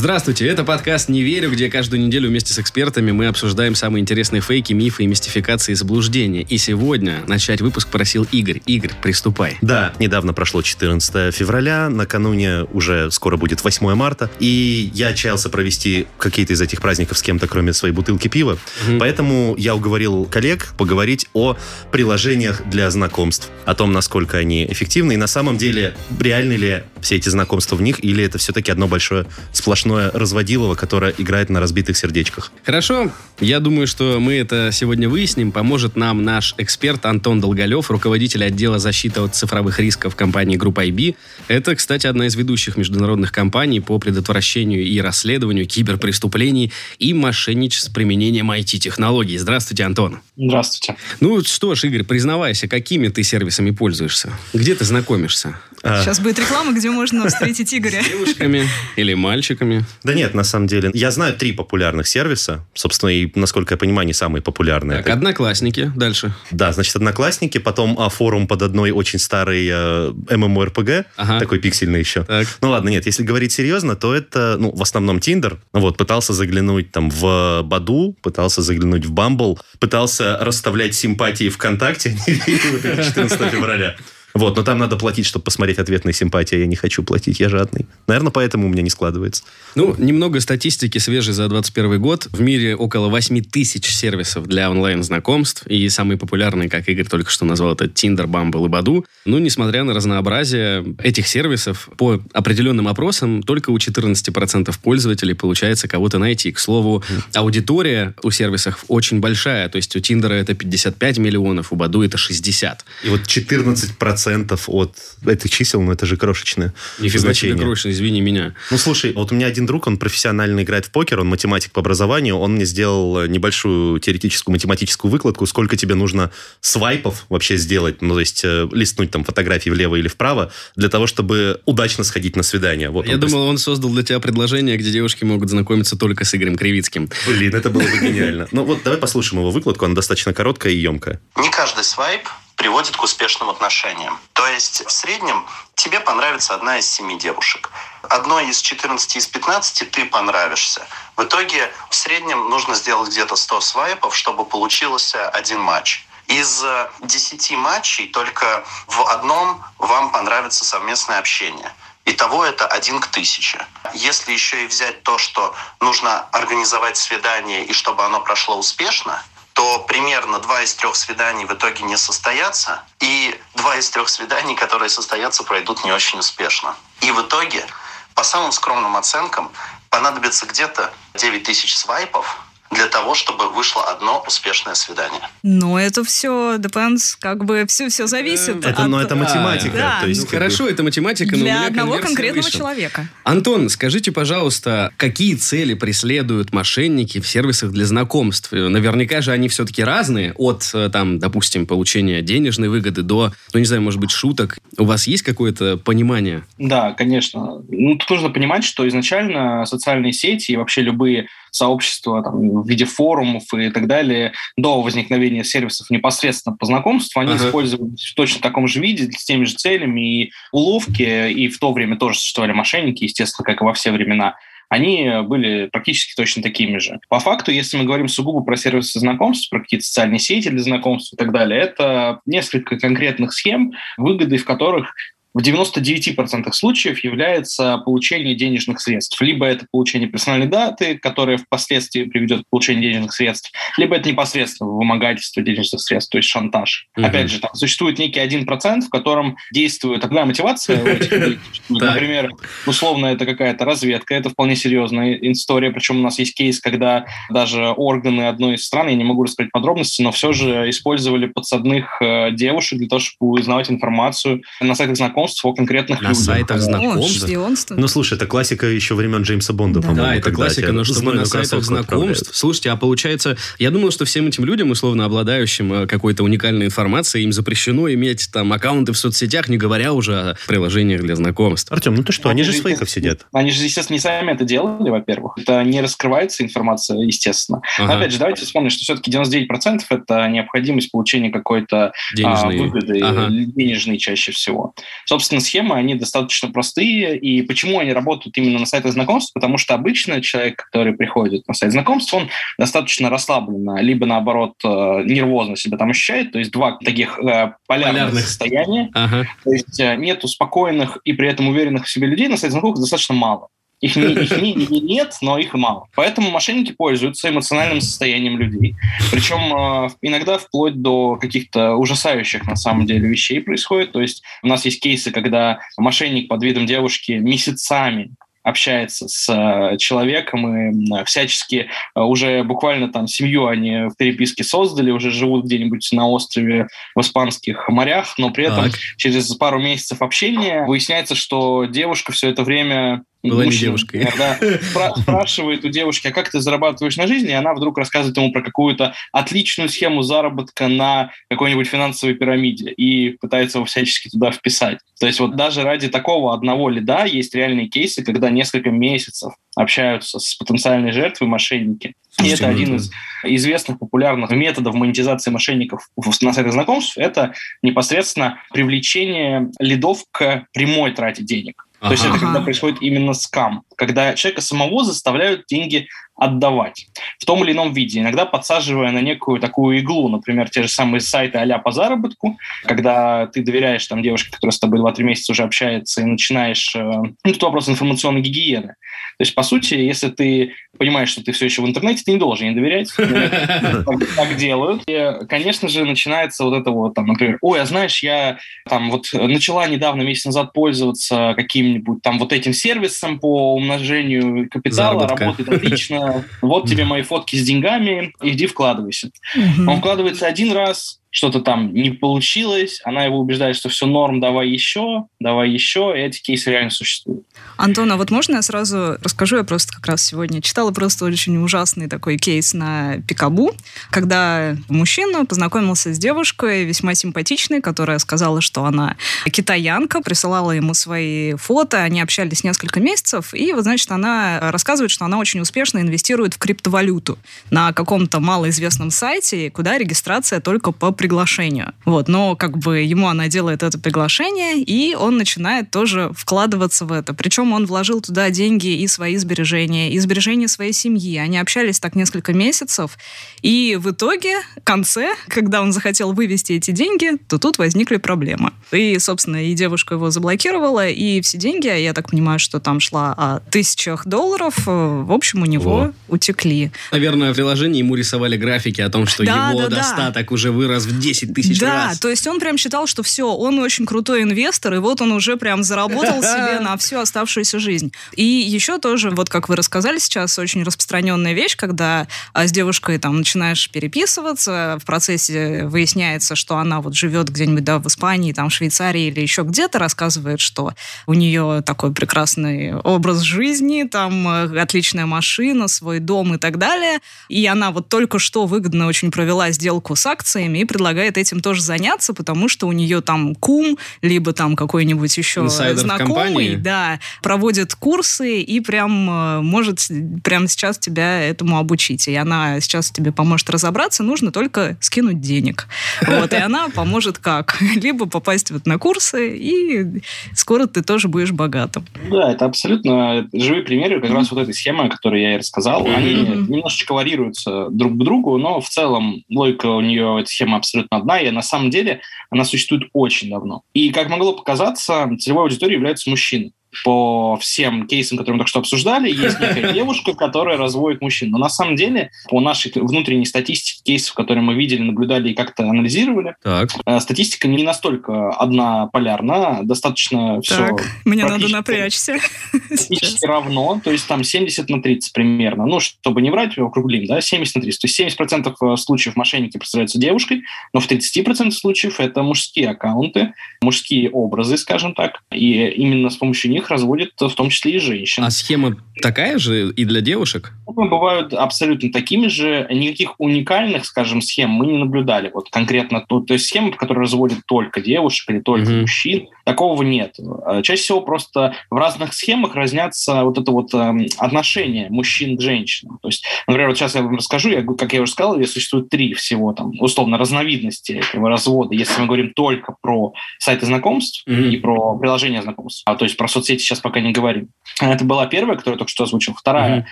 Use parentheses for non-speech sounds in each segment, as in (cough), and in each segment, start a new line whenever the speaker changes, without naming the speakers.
Здравствуйте, это подкаст «Не верю», где каждую неделю вместе с экспертами мы обсуждаем самые интересные фейки, мифы и мистификации заблуждения. И сегодня начать выпуск просил Игорь. Игорь, приступай.
Да, недавно прошло 14 февраля, накануне уже скоро будет 8 марта, и я отчаялся провести какие-то из этих праздников с кем-то, кроме своей бутылки пива,
Мгм.
поэтому я уговорил коллег поговорить о приложениях для знакомств, о том, насколько они эффективны, и на самом деле, реальны ли все эти знакомства в них, или это все-таки одно большое сплошное разводилово, которое играет на разбитых сердечках.
Хорошо, я думаю, что мы это сегодня выясним. Поможет нам наш эксперт Антон Долголев, руководитель отдела защиты от цифровых рисков компании Группа IB. Это, кстати, одна из ведущих международных компаний по предотвращению и расследованию киберпреступлений и мошенничеств с применением IT-технологий. Здравствуйте, Антон.
Здравствуйте.
Ну что ж, Игорь, признавайся, какими ты сервисами пользуешься? Где ты знакомишься?
А,
Сейчас будет реклама, где можно встретить Игоря.
Девушками или мальчиками?
Да нет, на самом деле. Я знаю три популярных сервиса. Собственно, и, насколько я понимаю, не самые популярные.
Так,
Это-
одноклассники. Дальше.
Да, значит, Одноклассники, потом а, форум под одной очень старый э, MMORPG,
Ага.
такой пиксельный еще.
Так.
Ну ладно, нет, если говорить серьезно, то это, ну, в основном Тиндер. Вот, пытался заглянуть там в Баду, пытался заглянуть в Бамбл, пытался расставлять симпатии ВКонтакте, (laughs) не верил, это 14 февраля. Вот, но там надо платить, чтобы посмотреть ответные симпатии. а Я не хочу платить, я жадный. Наверное, поэтому у меня не складывается.
Ну, немного статистики свежей за 2021 год. В мире около 8 тысяч сервисов для онлайн-знакомств. И самые популярные, как Игорь только что назвал, это Tinder, Bumble и Badu. Ну, несмотря на разнообразие этих сервисов, по определенным опросам, только у 14% пользователей получается кого-то найти. К слову, аудитория у сервисов очень большая. То есть у Тиндера это 55 миллионов, у Баду это 60.
И вот 14% от этих чисел, ну это же крошечное
Нифига
значение.
себе крошно, извини меня.
Ну, слушай, вот у меня один друг, он профессионально играет в покер, он математик по образованию, он мне сделал э, небольшую теоретическую математическую выкладку, сколько тебе нужно свайпов вообще сделать, ну, то есть э, листнуть там фотографии влево или вправо, для того, чтобы удачно сходить на свидание. Вот
Я
он
думал, он создал для тебя предложение, где девушки могут знакомиться только с Игорем Кривицким.
Блин, это было бы гениально. Ну вот давай послушаем его выкладку, она достаточно короткая и емкая.
Не каждый свайп приводит к успешным отношениям. То есть в среднем тебе понравится одна из семи девушек. Одной из 14 из 15 ты понравишься. В итоге в среднем нужно сделать где-то 100 свайпов, чтобы получился один матч. Из э, 10 матчей только в одном вам понравится совместное общение. Итого это один к тысяче. Если еще и взять то, что нужно организовать свидание и чтобы оно прошло успешно, то примерно два из трех свиданий в итоге не состоятся, и два из трех свиданий, которые состоятся, пройдут не очень успешно. И в итоге, по самым скромным оценкам, понадобится где-то 9 тысяч свайпов для того, чтобы вышло одно успешное свидание.
Но это все depends, как бы все, все зависит
Это,
от...
ну, это математика.
Да,
то есть,
Ну
как бы-
хорошо, это математика, но
для одного конкретного
вышла.
человека.
Антон, скажите, пожалуйста, какие цели преследуют мошенники в сервисах для знакомств? Э, Наверняка же они все-таки разные, от, э, там, допустим, получения денежной выгоды до, ну, не знаю, может быть, шуток. У вас есть какое-то понимание?
Да, конечно. Ну, тут нужно понимать, что изначально социальные сети и вообще любые сообщества там, в виде форумов и так далее до возникновения сервисов непосредственно по знакомству, они
Ага.
использовались в точно таком же виде, с теми же целями и уловки, и в то время тоже существовали мошенники, естественно, как и во все времена они были практически точно такими же. По факту, если мы говорим сугубо про сервисы знакомств, про какие-то социальные сети для знакомств и так далее, это несколько конкретных схем, выгоды в которых в 99% случаев является получение денежных средств. Либо это получение персональной даты, которая впоследствии приведет к получению денежных средств, либо это непосредственно вымогательство денежных средств, то есть шантаж.
Мгм.
Опять же, там существует некий 1%, в котором действует одна мотивация. (laughs) Например, условно, это какая-то разведка, это вполне серьезная история, причем у нас есть кейс, когда даже органы одной из стран, я не могу рассказать подробности, но все же использовали подсадных э, девушек для того, чтобы узнавать информацию на сайтах знакомств, знакомств о конкретных
На
людях.
сайтах
О,
знакомств?
шпионство.
Ну, слушай, это классика еще времен Джеймса Бонда,
Да.
по-моему.
Да, это классика, но чтобы на сайтах знакомств.
отправляют.
Слушайте, а получается, я думал, что всем этим людям, условно обладающим э, какой-то уникальной информацией, им запрещено иметь там аккаунты в соцсетях, не говоря уже о приложениях для знакомств.
Артем, ну ты что, они же с фейков сидят.
Они же, естественно, не сами это делали, во-первых. Это не раскрывается информация, естественно. Но,
Ага.
опять же, давайте вспомним, что все-таки 99% это необходимость получения какой-то а, выгоды,
Ага.
денежной чаще всего. Собственно, схемы, они достаточно простые. И почему они работают именно на сайтах знакомств? Потому что обычно человек, который приходит на сайт знакомств, он достаточно расслабленно, либо, наоборот, э, нервозно себя там ощущает. То есть два таких э, полярных,
Полярных.
состояния.
Ага.
То есть э, нету спокойных и при этом уверенных в себе людей на сайте знакомых достаточно мало. Их, не, их не- не нет, но их мало. Поэтому мошенники пользуются эмоциональным состоянием людей. Причем э, иногда вплоть до каких-то ужасающих на самом деле вещей происходит. То есть у нас есть кейсы, когда мошенник под видом девушки месяцами общается с э, человеком и всячески э, уже буквально там семью они в переписке создали, уже живут где-нибудь на острове в испанских морях, но при этом
Так.
через пару месяцев общения выясняется, что девушка все это время
Была не
мужчина,
девушкой.
да, (laughs) спра- спрашивает у девушки, а как ты зарабатываешь на жизнь, и она вдруг рассказывает ему про какую-то отличную схему заработка на какой-нибудь финансовой пирамиде и пытается его всячески туда вписать. То есть вот даже ради такого одного лида есть реальные кейсы, когда несколько месяцев общаются с потенциальной жертвой мошенники. И
Слушайте,
это
ну
один из известных популярных методов монетизации мошенников на сайтах знакомств. Это непосредственно привлечение лидов к прямой трате денег. То есть
Ага.
это когда происходит именно скам, когда человека самого заставляют деньги отдавать в том или ином виде, иногда подсаживая на некую такую иглу, например, те же самые сайты а по заработку, когда ты доверяешь там девушке, которая с тобой 2-3 месяца уже общается, и начинаешь... э, Ну, тут вопрос информационной гигиены. То есть, по сути, если ты понимаешь, что ты все еще в интернете, ты не должен ей доверять. (laughs) Так делают. И, конечно же, начинается вот это вот, там, например, ой, а знаешь, я там вот начала недавно, месяц назад, пользоваться каким-нибудь там вот этим сервисом по умножению капитала, работает отлично. Вот тебе мои фотки с деньгами, иди вкладывайся. Он вкладывается один раз, что-то там не получилось, она его убеждает, что все норм, давай еще, давай еще, и эти кейсы реально существуют.
Антон, а вот можно я сразу расскажу? Я просто как раз сегодня читала просто очень ужасный такой кейс на Пикабу, когда мужчина познакомился с девушкой весьма симпатичной, которая сказала, что она китаянка, присылала ему свои фото, они общались несколько месяцев, и вот, значит, она рассказывает, что она очень успешно инвестирует в криптовалюту на каком-то малоизвестном сайте, куда регистрация только по приглашению. Вот, но как бы ему она делает это приглашение, и он начинает тоже вкладываться в это. Причем он вложил туда деньги и свои сбережения, и сбережения своей семьи. Они общались так несколько месяцев, и в итоге, в конце, когда он захотел вывести эти деньги, то тут возникли проблемы. И, собственно, и девушка его заблокировала, и все деньги, я так понимаю, что там шла о тысячах долларов, э, в общем, у него
Во.
утекли.
Наверное, в приложении ему рисовали графики о том, что
Да,
его
да, да.
достаток уже вырос в 10 тысяч
да,
раз.
то есть он прям считал, что все, он очень крутой инвестор, и вот он уже прям заработал (laughs) себе на всю оставшуюся жизнь. И еще тоже, вот как вы рассказали сейчас, очень распространенная вещь, когда а, с девушкой там начинаешь переписываться, в процессе выясняется, что она вот живет где-нибудь, да, в Испании, там, в Швейцарии или еще где-то, рассказывает, что у нее такой прекрасный образ жизни, там э, отличная машина, свой дом и так далее. И она вот только что выгодно очень провела сделку с акциями и предлагает этим тоже заняться, потому что у нее там кум, либо там какой-нибудь еще
Инсайдер
знакомый, да, проводит курсы и прям э, может прямо сейчас тебя этому обучить. И она сейчас тебе поможет разобраться, нужно только скинуть денег. (laughs) Вот, и она поможет как? (laughs) Либо попасть вот на курсы, и скоро ты тоже будешь богатым.
Да, это абсолютно живые примеры как раз вот этой схемы, о которой я и рассказал. Они немножечко варьируются друг к другу, но в целом логика у нее, эта схема абсолютно одна, и на самом деле она существует очень давно. И, как могло показаться, целевой аудиторией являются мужчины. По всем кейсам, которые мы только что обсуждали, есть некая (laughs) девушка, которая разводит мужчин. Но на самом деле, по нашей внутренней статистике кейсов, которые мы видели, наблюдали и как-то анализировали,
Так.
э, статистика не настолько однополярна, достаточно все
Так, мне надо напрячься. (laughs)
практически равно, то есть там 70 на 30 примерно. Ну, чтобы не врать, округлим, да, 70 на 30. То есть 70% случаев мошенники представляются девушкой, но в 30% случаев это мужские аккаунты, мужские образы, скажем так, и именно с помощью них разводят в том числе и женщин.
А схема такая же и для девушек?
Формы бывают абсолютно такими же. Никаких уникальных, скажем, схем мы не наблюдали. Вот конкретно то, то есть схемы, которые разводят только девушек или только
Мгм.
мужчин, такого нет. Э, Чаще всего просто в разных схемах разнятся вот это вот эм, отношение мужчин к женщинам. То есть, например, вот сейчас я вам расскажу, я, как я уже сказал, существует три всего там, условно, разновидности этого развода. Если мы говорим только про сайты знакомств
Мгм.
и про приложения знакомств, а, то есть про соцсети сейчас пока не говорим. Это была первая, которую я только что озвучил. Вторая,
Мгм.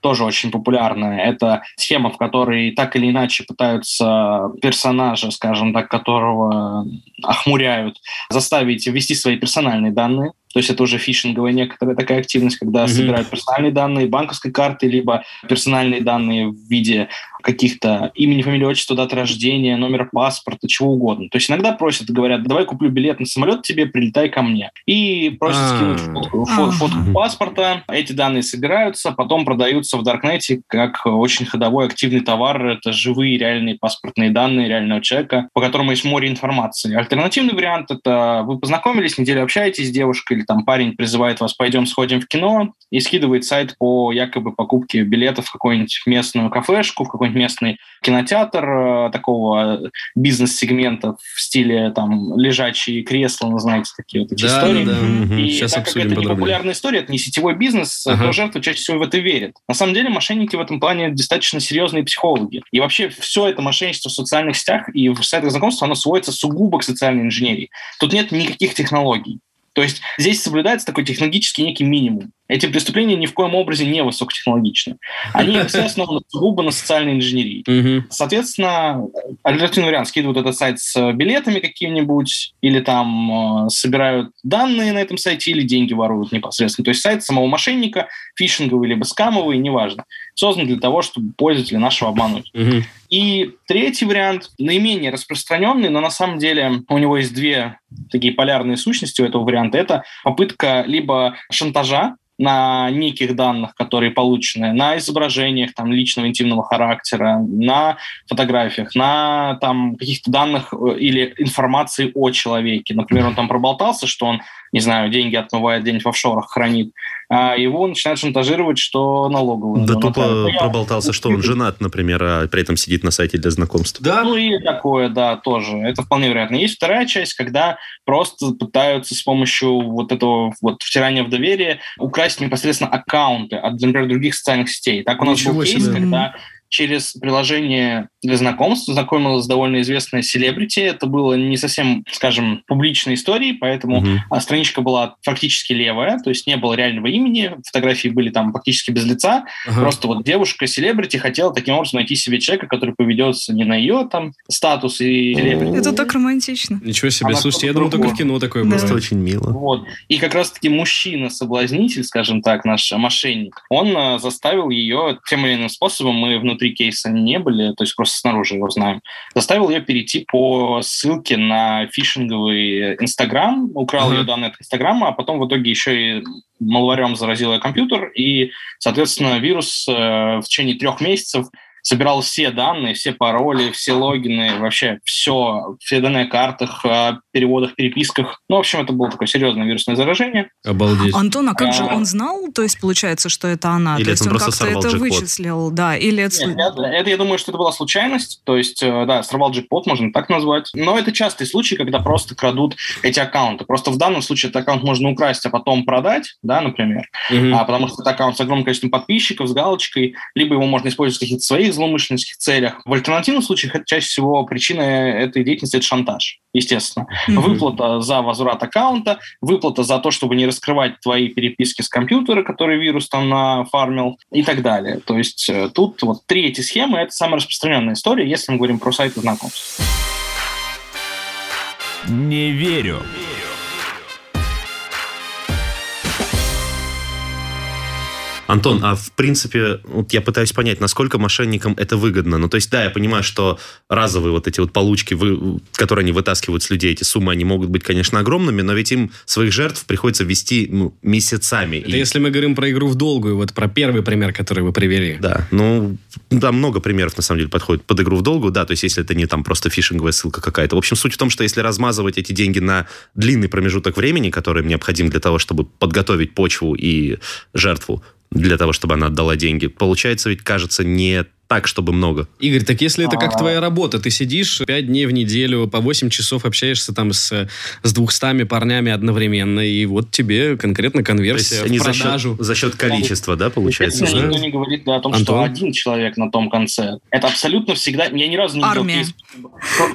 тоже очень популярная. Это схема, в которой так или иначе пытаются персонажа, скажем так, которого охмуряют, заставить ввести свои персональные данные. То есть это уже фишинговая некоторая такая активность, когда
Мгм.
собирают персональные данные банковской карты, либо персональные данные в виде каких-то имени, фамилии, отчества, даты рождения, номера паспорта, чего угодно. То есть иногда просят, говорят, давай куплю билет на самолет тебе, прилетай ко мне. И просят
А.
скинуть фотку, фотку паспорта. Эти данные собираются, потом продаются в Даркнете как очень ходовой активный товар. Это живые реальные паспортные данные реального человека, по которому есть море информации. Альтернативный вариант – это вы познакомились, неделю общаетесь с девушкой, или там парень призывает вас, пойдем сходим в кино, и скидывает сайт по якобы покупке билетов в какую-нибудь местную кафешку, в какой-нибудь местный кинотеатр э, такого бизнес-сегмента в стиле там лежачие кресла, ну, знаете, такие вот эти
Да,
истории.
да, да.
И
Сейчас
так как это не популярная история, это не сетевой бизнес,
Ага.
то жертва чаще всего в это верит. На самом деле мошенники в этом плане достаточно серьезные психологи. И вообще все это мошенничество в социальных сетях и в сайтах знакомств, оно сводится сугубо к социальной инженерии. Тут нет никаких технологий. То есть здесь соблюдается такой технологический некий минимум. Эти преступления ни в коем образе не высокотехнологичны. Они (laughs) все основаны сугубо на социальной инженерии.
Мгм.
Соответственно, альтернативный вариант скидывают этот сайт с билетами какими-нибудь, или там э, собирают данные на этом сайте, или деньги воруют непосредственно. То есть сайт самого мошенника, фишинговый либо скамовый, неважно, создан для того, чтобы пользователя нашего обмануть.
Мгм.
И третий вариант, наименее распространенный, но на самом деле у него есть две такие полярные сущности у этого варианта. Это попытка либо шантажа, на неких данных, которые получены, на изображениях там, личного интимного характера, на фотографиях, на там, каких-то данных э, или информации о человеке. Например, он там проболтался, что он, не знаю, деньги отмывает где-нибудь в офшорах, хранит, а его начинают шантажировать, что налоговую.
Да
Ну,
тупо
ну, я-
проболтался, что он женат, например, а при этом сидит на сайте для знакомств.
Да,
Ну и такое, да, тоже. Это вполне вероятно. Есть вторая часть, когда просто пытаются с помощью вот этого вот втирания в доверие украсть непосредственно аккаунты от, например, других социальных сетей. Так у нас
Ничего
был кейс,
себе.
когда через приложение для знакомств знакомилась довольно известная селебрити. Это было не совсем, скажем, публичной историей, поэтому а страничка была фактически левая, то есть не было реального имени, фотографии были там практически без лица,
Ага.
Просто вот девушка-селебрити хотела таким образом найти себе человека, который поведется не на ее там статус и селебрити.
Это так романтично.
Ничего себе.
Она
Слушайте, я думал, только в кино такое
Да.
Просто
бывает.
очень мило.
Вот. И как раз-таки мужчина-соблазнитель, скажем так, наш мошенник, он э, заставил ее тем или иным способом, мы внутри кейса не были, то есть просто снаружи его знаем, заставил ее перейти по ссылке на фишинговый Инстаграм, украл
Ага.
ее данные от Инстаграма, а потом в итоге еще и малварем заразил ее компьютер, и, соответственно, вирус э, в течение трех месяцев собирал все данные, все пароли, все логины, вообще все, все данные о картах, о переводах, переписках. Ну, в общем, это было такое серьезное вирусное заражение.
Обалдеть.
Антон, а как же
А.
он знал, то есть получается, что это она?
Или
то есть
он
он как-то это вычислил, да, или это...
Нет, это, это, я думаю, что это была случайность. То есть, э, да, сорвал джекпот, можно так назвать. Но это частый случай, когда просто крадут эти аккаунты. Просто в данном случае этот аккаунт можно украсть, а потом продать, да, например.
Мгм.
А, потому что это аккаунт с огромным количеством подписчиков, с галочкой, либо его можно использовать в каких-то своих злоумышленнических целях. В альтернативных случаях это чаще всего причина этой деятельности – это шантаж, естественно.
Мгм.
Выплата за возврат аккаунта, выплата за то, чтобы не раскрывать твои переписки с компьютера, который вирус там нафармил и так далее. То есть э, тут вот три эти схемы – это самая распространенная история, если мы говорим про сайты знакомств.
Не верю.
Антон, а в принципе, вот я пытаюсь понять, насколько мошенникам это выгодно. Ну, то есть, да, я понимаю, что разовые вот эти вот получки, вы, которые они вытаскивают с людей, эти суммы, они могут быть, конечно, огромными, но ведь им своих жертв приходится вести ну, месяцами.
Это и... если мы говорим про игру в долгую, вот про первый пример, который вы привели.
Да, ну, там много примеров, на самом деле, подходит под игру в долгую, да, то есть, если это не там просто фишинговая ссылка какая-то. В общем, суть в том, что если размазывать эти деньги на длинный промежуток времени, который необходим для того, чтобы подготовить почву и жертву, для того, чтобы она отдала деньги. Получается ведь, кажется, не так, чтобы много.
Игорь, так если это как а. твоя работа, ты сидишь 5 дней в неделю, по 8 часов общаешься там с, с 200 парнями одновременно, и вот тебе конкретно конверсия в продажу.
За счет, за счет количества, да, получается?
Если никто не говорит да, о том, Антон? что один человек на том конце. Это абсолютно всегда... Я ни разу не
Армия. видел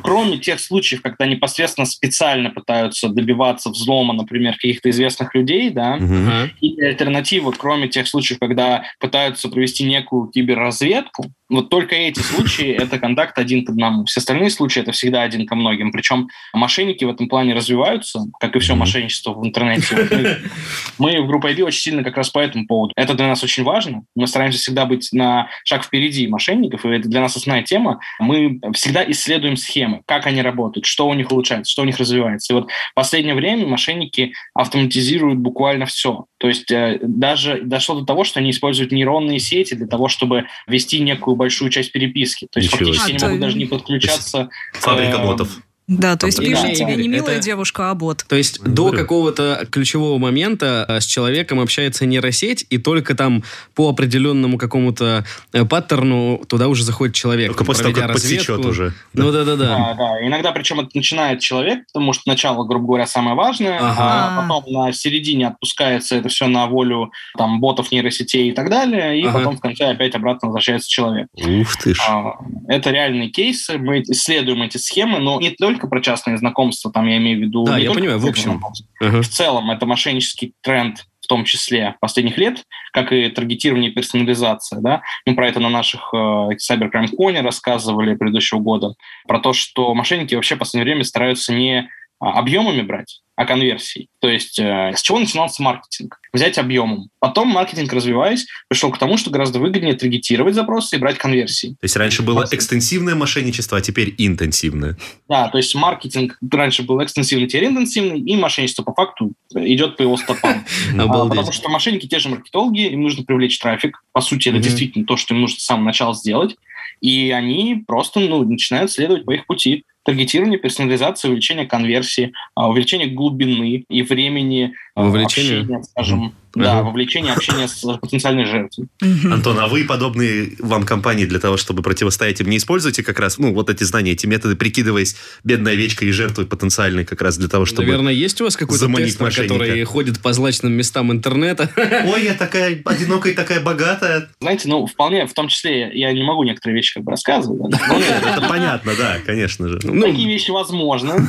Кроме тех случаев, когда непосредственно специально пытаются добиваться взлома, например, каких-то известных людей, да, угу. и альтернатива, кроме тех случаев, когда пытаются провести некую киберразведку, вот только эти случаи – это контакт один к одному. Все остальные случаи – это всегда один ко многим. Причем мошенники в этом плане развиваются, как и все mm-hmm. мошенничество в интернете. (laughs) Мы, в группе IB очень сильно как раз по этому поводу. Это для нас очень важно. Мы стараемся всегда быть на шаг впереди мошенников, и это для нас основная тема. Мы всегда исследуем схемы, как они работают, что у них улучшается, что у них развивается. И вот в последнее время мошенники автоматизируют буквально все. То есть э, даже дошло до того, что они используют нейронные сети для того, чтобы вести некую большую часть переписки. То есть Ничего. фактически а, они могут даже не подключаться.
Фабрика к, ботов.
Да, то есть пишет да, тебе не милая это... девушка, а бот.
То есть до какого-то ключевого момента э, с человеком общается нейросеть, и только там по определенному какому-то э, паттерну туда уже заходит человек.
Только после того, как разведку. подсечет уже.
Ну да-да-да.
Да, да. Иногда причем это начинает человек, потому что начало, грубо говоря, самое важное, ага. а потом на середине отпускается это все на волю там ботов, нейросетей и так далее, и ага. потом в конце опять обратно возвращается человек.
Ух ты ж. А,
это реальные кейсы, мы исследуем эти схемы, но не только только про частные знакомства, там я имею в виду...
Да, я понимаю, в общем.
Uh-huh. В целом это мошеннический тренд в том числе последних лет, как и таргетирование и персонализация. Да? Мы про это на наших э, Cybercrime Con рассказывали предыдущего года, про то, что мошенники вообще в последнее время стараются не объемами брать, а конверсией. То есть э, с чего начинался маркетинг? Взять объемом. Потом маркетинг, развиваясь, пришел к тому, что гораздо выгоднее таргетировать запросы и брать конверсии.
То есть раньше было экстенсивное мошенничество, а теперь интенсивное.
Да, то есть маркетинг раньше был экстенсивный, теперь интенсивный, и мошенничество по факту идет по его стопам. (laughs) А, потому что мошенники те же маркетологи, им нужно привлечь трафик. По сути, это действительно то, что им нужно с самого начала сделать. И они просто ну, начинают следовать по их пути таргетирование, персонализация, увеличение конверсии, а, увеличение глубины и времени
а, Вовлечение? общения,
скажем, да, вовлечение общения с потенциальной жертвой.
Антон, а вы подобные вам компании для того, чтобы противостоять им, не используете как раз, ну, вот эти знания, эти методы, прикидываясь бедной овечкой и жертвой потенциальной как раз для того, чтобы
Наверное, есть у вас какой-то тестер, который ходит по злачным местам интернета? (laughs)
Ой, я такая одинокая и такая богатая.
Знаете, ну, вполне, в том числе, я не могу некоторые вещи как бы рассказывать. (laughs)
Это понятно, да, конечно же.
Ну, такие вещи (laughs) возможны,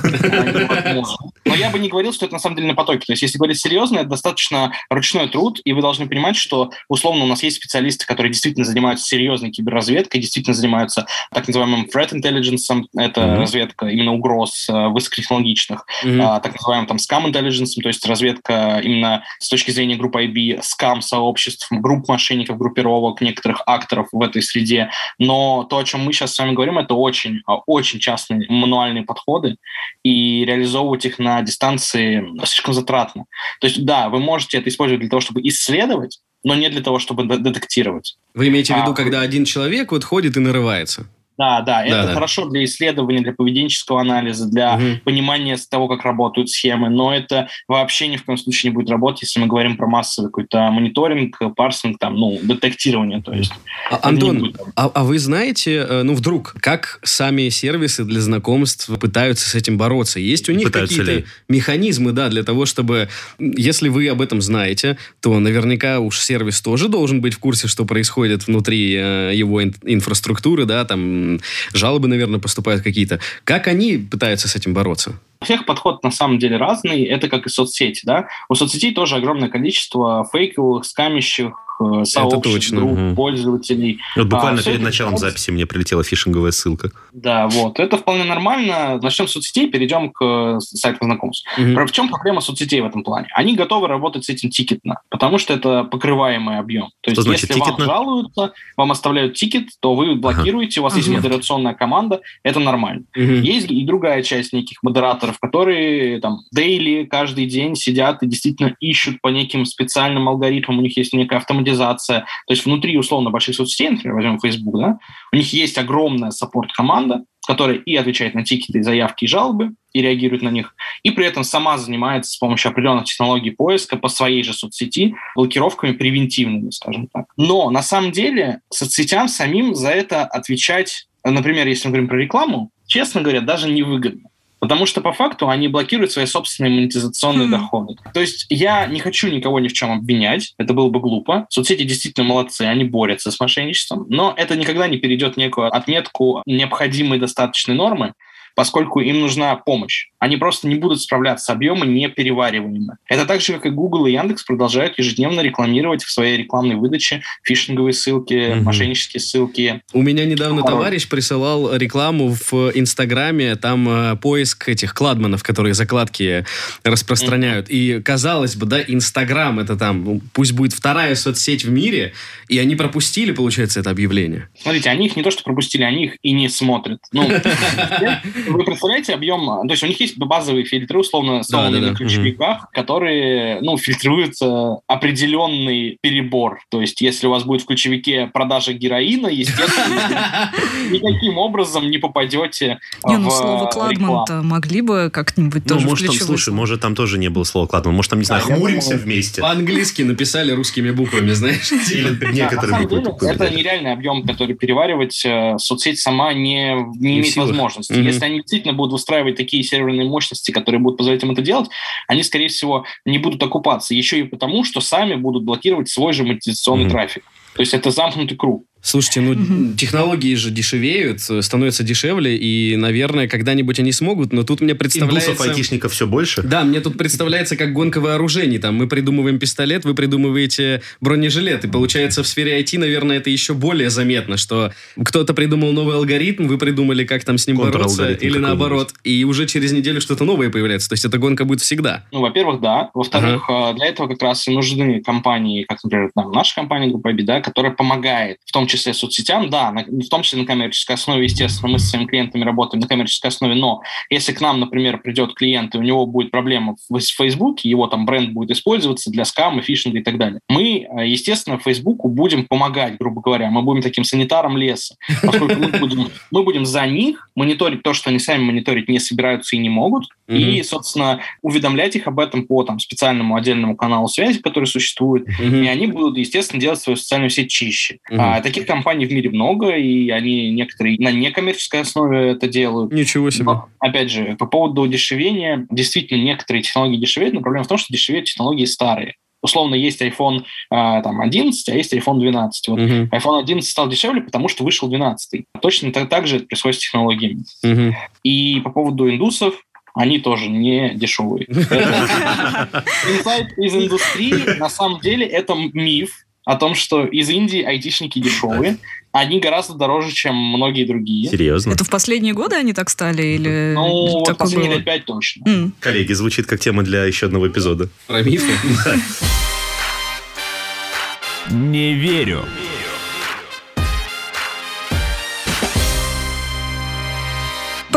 но я бы не говорил, что это на самом деле на потоке. То есть, если говорить серьезно, это достаточно ручной труд, и вы должны понимать, что, условно, у нас есть специалисты, которые действительно занимаются серьезной киберразведкой, действительно занимаются так называемым threat intelligence, это mm-hmm. разведка именно угроз э, высокотехнологичных, mm-hmm. а, так называемым там scam intelligence, то есть разведка именно с точки зрения группы IB, скам-сообществ, групп мошенников, группировок, некоторых акторов в этой среде. Но то, о чем мы сейчас с вами говорим, это очень, а, очень частные мануальные подходы, и реализовывать их на дистанции слишком затратно. То есть, да, вы можете это использовать для того, чтобы исследовать, но не для того, чтобы детектировать.
Вы имеете в виду, а, когда один человек вот ходит и нарывается?
Да, да, это да. хорошо для исследования, для поведенческого анализа, для угу. понимания того, как работают схемы, но это вообще ни в коем случае не будет работать, если мы говорим про массовый какой-то мониторинг, парсинг, там, ну, детектирование, то есть.
А, Антон, а, а вы знаете, э, ну, вдруг, как сами сервисы для знакомств пытаются с этим бороться? Есть у них какие-то механизмы, да, для того, чтобы, если вы об этом знаете, то наверняка уж сервис тоже должен быть в курсе, что происходит внутри э, его инфраструктуры, да, там жалобы, наверное, поступают какие-то. Как они пытаются с этим бороться?
У всех подход на самом деле разный. Это как и соцсети. Да? У соцсетей тоже огромное количество фейковых, скамящих э, сообществ,
точно.
групп,
Мгм.
пользователей.
Вот буквально
А,
перед
это
началом
просто-
записи мне прилетела фишинговая ссылка.
Да, вот. Это вполне нормально. Начнем с соцсетей, перейдем к э, сайтам знакомств. Про- В чем проблема соцсетей в этом плане? Они готовы работать с этим тикетно, потому что это покрываемый объем. То есть,
Что значит
если
тикетно?
вам жалуются, вам оставляют тикет, то вы блокируете, у вас есть
Ага.
модерационная команда, это нормально.
Мгм.
Есть и другая часть неких модераторов, которые там дейли, каждый день сидят и действительно ищут по неким специальным алгоритмам, у них есть некая автоматизация. То есть внутри, условно, больших соцсетей, например, возьмем Facebook, да, у них есть огромная саппорт-команда, которая и отвечает на тикеты, заявки и жалобы, и реагирует на них, и при этом сама занимается с помощью определенных технологий поиска по своей же соцсети блокировками превентивными, скажем так. Но на самом деле соцсетям самим за это отвечать, например, если мы говорим про рекламу, честно говоря, даже невыгодно. Потому что по факту они блокируют свои собственные монетизационные
Хм.
доходы. То есть я не хочу никого ни в чем обвинять, это было бы глупо. Соцсети действительно молодцы, они борются с мошенничеством, но это никогда не перейдет некую отметку необходимой достаточной нормы, поскольку им нужна помощь. Они просто не будут справляться с объемом неперевариваемыми. Это так же, как и Google и Яндекс продолжают ежедневно рекламировать в своей рекламной выдаче фишинговые ссылки,
Мгм.
мошеннические ссылки.
У меня недавно
Пароль.
товарищ присылал рекламу в Инстаграме, там э, поиск этих кладманов, которые закладки распространяют. И, казалось бы, да, Инстаграм это там, ну, пусть будет вторая соцсеть в мире, и они пропустили, получается, это объявление.
Смотрите, они их не то что пропустили, они их и не смотрят. Ну, (laughs) вы представляете объем... То есть у них есть базовые фильтры, условно, собранные
Да-да-да.
на ключевиках, которые, ну, фильтруют э, определенный перебор. То есть если у вас будет в ключевике продажа героина, естественно, никаким образом не попадете
Не, ну слово. Кладман-то могли бы как-нибудь
Ну,
тоже
может, там, слушай, может, там тоже не было слова кладман. Может, там, не знаю, хмуримся вместе.
По-английски написали русскими буквами, знаешь. (laughs)
Или
Да, на
некоторые буквы
это
да.
нереальный объем, который переваривать э, соцсеть сама не, имеет возможности. Если они действительно будут выстраивать такие серверные мощности, которые будут позволять им это делать, они, скорее всего, не будут окупаться. Еще и потому, что сами будут блокировать свой же монетизационный
Мгм.
трафик. То есть это замкнутый круг.
Слушайте, ну технологии же дешевеют, э, становятся дешевле, и, наверное, когда-нибудь они смогут, но тут мне представляется...
Индусов, айтишников все больше.
Да, мне тут представляется как гонка вооружений. Там мы придумываем пистолет, вы придумываете бронежилет. И получается в сфере IT, наверное, это еще более заметно, что кто-то придумал новый алгоритм, вы придумали, как там с ним бороться, или наоборот. И уже через неделю что-то новое появляется. То есть эта гонка будет всегда.
Ну, во-первых, да. Во-вторых, э, для этого как раз и нужны компании, как, например, там, наша компания Группа Беда, которая помогает, в том числе соцсетям, да, на- в том числе на коммерческой основе, естественно, мы со своими клиентами работаем на коммерческой основе, но если к нам, например, придет клиент, и у него будет проблема в Фейсбуке, его там бренд будет использоваться для скама, фишинга и так далее, мы, э, естественно, Фейсбуку будем помогать, грубо говоря, мы будем таким санитаром леса, поскольку мы будем, мы будем за них мониторить то, что они сами мониторить не собираются и не могут, и, собственно, уведомлять их об этом по там, специальному отдельному каналу связи, который существует,
Мгм.
и они будут, естественно, делать свою социальную сеть чище.
Мгм.
А, таких компаний в мире много, и они некоторые на некоммерческой основе это делают.
Ничего себе.
Но, опять же, по поводу дешевения, действительно, некоторые технологии дешевеют, но проблема в том, что дешевеют технологии старые. Условно, есть iPhone а, там, 11, а есть iPhone 12. Вот
Мгм.
iPhone 11 стал дешевле, потому что вышел 12. Точно так, так же это происходит с технологиями.
Мгм.
И по поводу индусов, они тоже не дешевые. (laughs) Инсайт из индустрии, на самом деле, это миф о том, что из Индии айтишники дешевые. Они гораздо дороже, чем многие другие.
Серьезно.
Это в последние годы они так стали или
Ну, вот
такое
последние
было?
лет пять точно.
М.
Коллеги, звучит как тема для еще одного эпизода.
Про мифы. (laughs)
Не верю.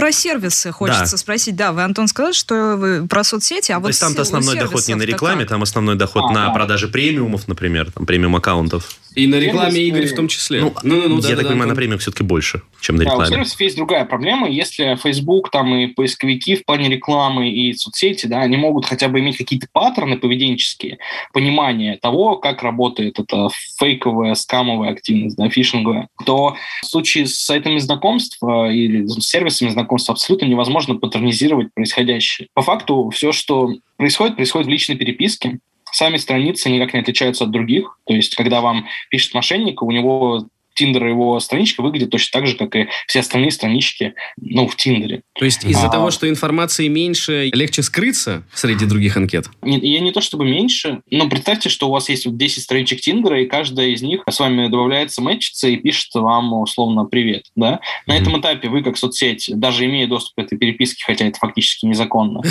Про сервисы хочется спросить. Да, вы, Антон, сказали, что вы про соцсети, а
То
вот
есть там-то основной доход не на рекламе,
как?
там основной доход
А,
на
да.
продаже премиумов, например, там премиум-аккаунтов.
И на рекламе
Сервисы-
игр в том числе.
Ну,
Ну-ну-ну,
я
да-да-да,
так понимаю, на
Антон.
премиумах все-таки больше, чем на
Да, у
рекламе.
сервисов есть другая проблема. Если Facebook там и поисковики в плане рекламы и соцсети, да, они могут хотя бы иметь какие-то паттерны поведенческие, понимание того, как работает эта фейковая, скамовая активность, да, фишинговая, то в случае с сайтами знакомств э, или с сервисами знакомств абсолютно невозможно паттернизировать происходящее. По факту все, что происходит, происходит в личной переписке. Сами страницы никак не отличаются от других. То есть, когда вам пишет мошенник, у него Тиндера его страничка выглядит точно так же, как и все остальные странички, ну, в Тиндере.
То есть из-за а... того, что информации меньше, легче скрыться среди других анкет?
Не, я не то чтобы меньше, но представьте, что у вас есть вот 10 страничек Тиндера, и каждая из них с вами добавляется, мэтчится и пишет вам условно «привет». Да? На mm-hmm. этом этапе вы, как соцсеть, даже имея доступ к этой переписке, хотя это фактически незаконно,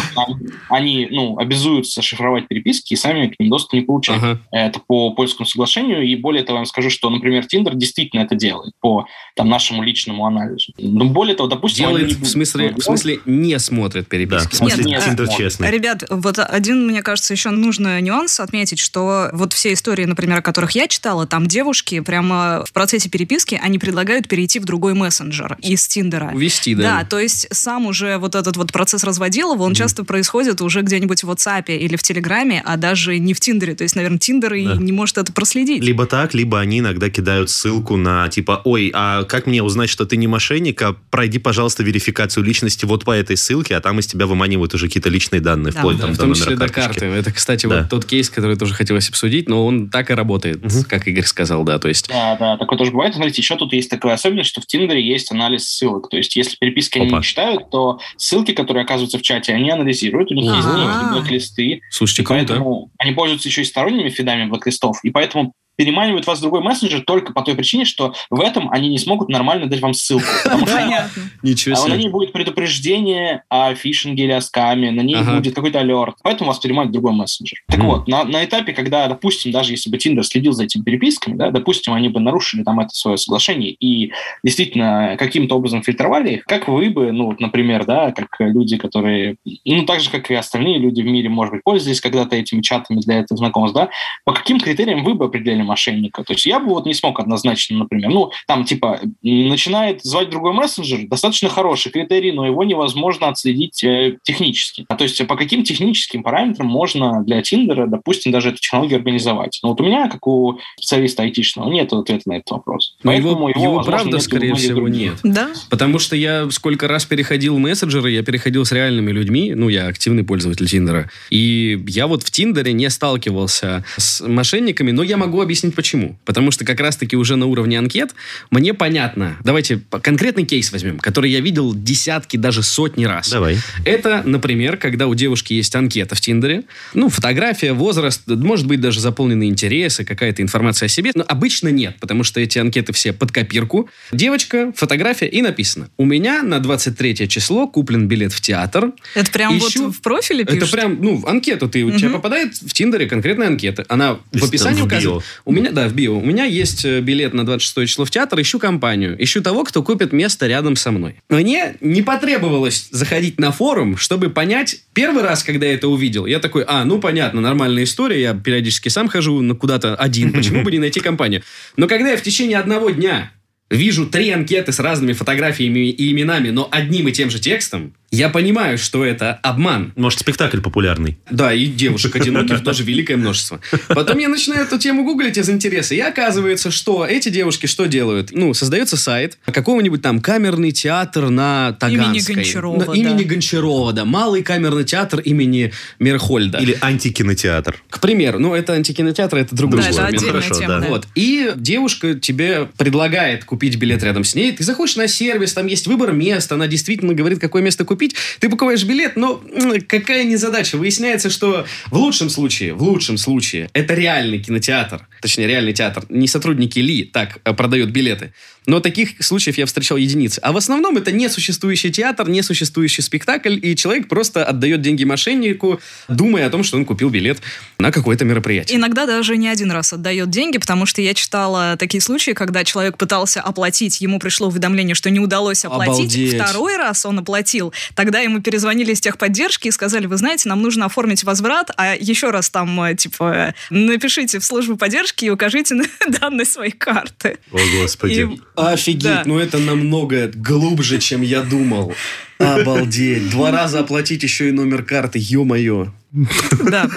(laughs) они ну, обязуются шифровать переписки и сами к ним доступ не получают. Это по польскому соглашению, и более того, я вам скажу, что, например, Тиндер действительно это делает по там, нашему личному анализу. Но более того, допустим...
Делает, в смысле, в смысле не смотрит переписки. Да, в
смысле нет, Тиндер честный.
Ребят, вот один, мне кажется, еще нужно нюанс отметить, что вот все истории, например, о которых я читала, там девушки прямо в процессе переписки, они предлагают перейти в другой мессенджер из Тиндера.
Увести, да.
Да, то есть сам уже вот этот вот процесс разводилова, он мм часто происходит уже где-нибудь в WhatsApp или в Телеграме, а даже не в Тиндере. То есть, наверное, Тиндер да. и не может это проследить.
Либо так, либо они иногда кидают ссылку на типа, ой, а как мне узнать, что ты не мошенник, а пройди, пожалуйста, верификацию личности вот по этой ссылке, а там из тебя выманивают уже какие-то личные данные,
да.
вплоть
да,
там,
в том числе до карты. Это, кстати, да. вот тот кейс, который тоже хотелось обсудить, но он так и работает, угу. как Игорь сказал, да, то есть...
Да, да, такое тоже бывает. Смотрите, еще тут есть такая особенность, что в Тиндере есть анализ ссылок, то есть если переписки Опа. они не читают, то ссылки, которые оказываются в чате, они анализируют, у них есть блок-листы.
Слушайте,
круто. Поэтому они пользуются еще и сторонними фидами блок-листов, и поэтому переманивают вас в другой мессенджер только по той причине, что в этом они не смогут нормально дать вам ссылку.
Ничего себе.
На ней будет предупреждение о фишинге или о скаме, на ней будет какой-то алерт, поэтому вас переманивают в другой мессенджер. Так вот, на этапе, когда, допустим, даже если бы Tinder следил за этими переписками, да, допустим, они бы нарушили там это свое соглашение и действительно каким-то образом фильтровали их, как вы бы, ну, вот, например, да, как люди, которые, ну, так же, как и остальные люди в мире, может быть, пользовались когда-то этими чатами для этого знакомств, да, по каким критериям вы бы определили мошенника. То есть я бы вот не смог однозначно, например, ну, там, типа, начинает звать другой мессенджер, достаточно хороший критерий, но его невозможно отследить э, технически. А то есть по каким техническим параметрам можно для Тиндера, допустим, даже эту технологию организовать? Ну, вот у меня, как у специалиста айтишного, нет ответа на этот вопрос.
Но его, его, его правда, скорее всего, нет.
Да.
Потому что я сколько раз переходил мессенджеры, я переходил с реальными людьми, ну, я активный пользователь Тиндера, и я вот в Тиндере не сталкивался с мошенниками, но я могу объяснить объяснить почему. Потому что как раз-таки уже на уровне анкет мне понятно. Давайте конкретный кейс возьмем, который я видел десятки, даже сотни раз.
Давай.
Это, например, когда у девушки есть анкета в Тиндере. Ну, фотография, возраст, может быть, даже заполненные интересы, какая-то информация о себе. Но обычно нет, потому что эти анкеты все под копирку. Девочка, фотография и написано. У меня на 23 число куплен билет в театр.
Это прям Ищу... вот в профиле пишут?
Это прям, ну, анкету ты, у тебя попадает в Тиндере конкретная анкета. Она в описании указана. У меня, да, в био. У меня есть э, билет на 26 число в театр, ищу компанию. Ищу того, кто купит место рядом со мной. Мне не потребовалось заходить на форум, чтобы понять, первый раз, когда я это увидел, я такой, а, ну, понятно, нормальная история, я периодически сам хожу куда-то один, почему бы не найти компанию? Но когда я в течение одного дня вижу три анкеты с разными фотографиями и именами, но одним и тем же текстом, я понимаю, что это обман.
Может, спектакль популярный.
Да, и девушек одиноких тоже великое множество. Потом я начинаю эту тему гуглить из интереса, и оказывается, что эти девушки что делают? Ну, создается сайт какого-нибудь там камерный театр на Таганской.
Имени Гончарова,
на, Имени Гончарова, да. Малый камерный театр имени Мерхольда.
Или антикинотеатр.
К примеру. Ну, это антикинотеатр, это другой
да, это отдельная Хорошо, тема, да.
Вот. И девушка тебе предлагает купить билет рядом с ней. Ты заходишь на сервис, там есть выбор места, она действительно говорит, какое место купить купить. Ты покупаешь билет, но какая незадача? Выясняется, что в лучшем случае, в лучшем случае, это реальный кинотеатр, точнее, реальный театр, не сотрудники Ли так э, продают билеты. Но таких случаев я встречал единицы. А в основном это несуществующий театр, несуществующий спектакль, и человек просто отдает деньги мошеннику, думая о том, что он купил билет на какое-то мероприятие.
Иногда даже не один раз отдает деньги, потому что я читала такие случаи, когда человек пытался оплатить, ему пришло уведомление, что не удалось оплатить.
Обалдеть.
Второй раз он оплатил. Тогда ему перезвонили из техподдержки и сказали, вы знаете, нам нужно оформить возврат, а еще раз там, э, типа, напишите в службу поддержки и укажите (laughs) данные своей карты.
О, Господи.
И Офигеть, да. ну это намного глубже, чем я думал. Обалдеть. Два раза оплатить еще и номер карты, ё-моё.
Да.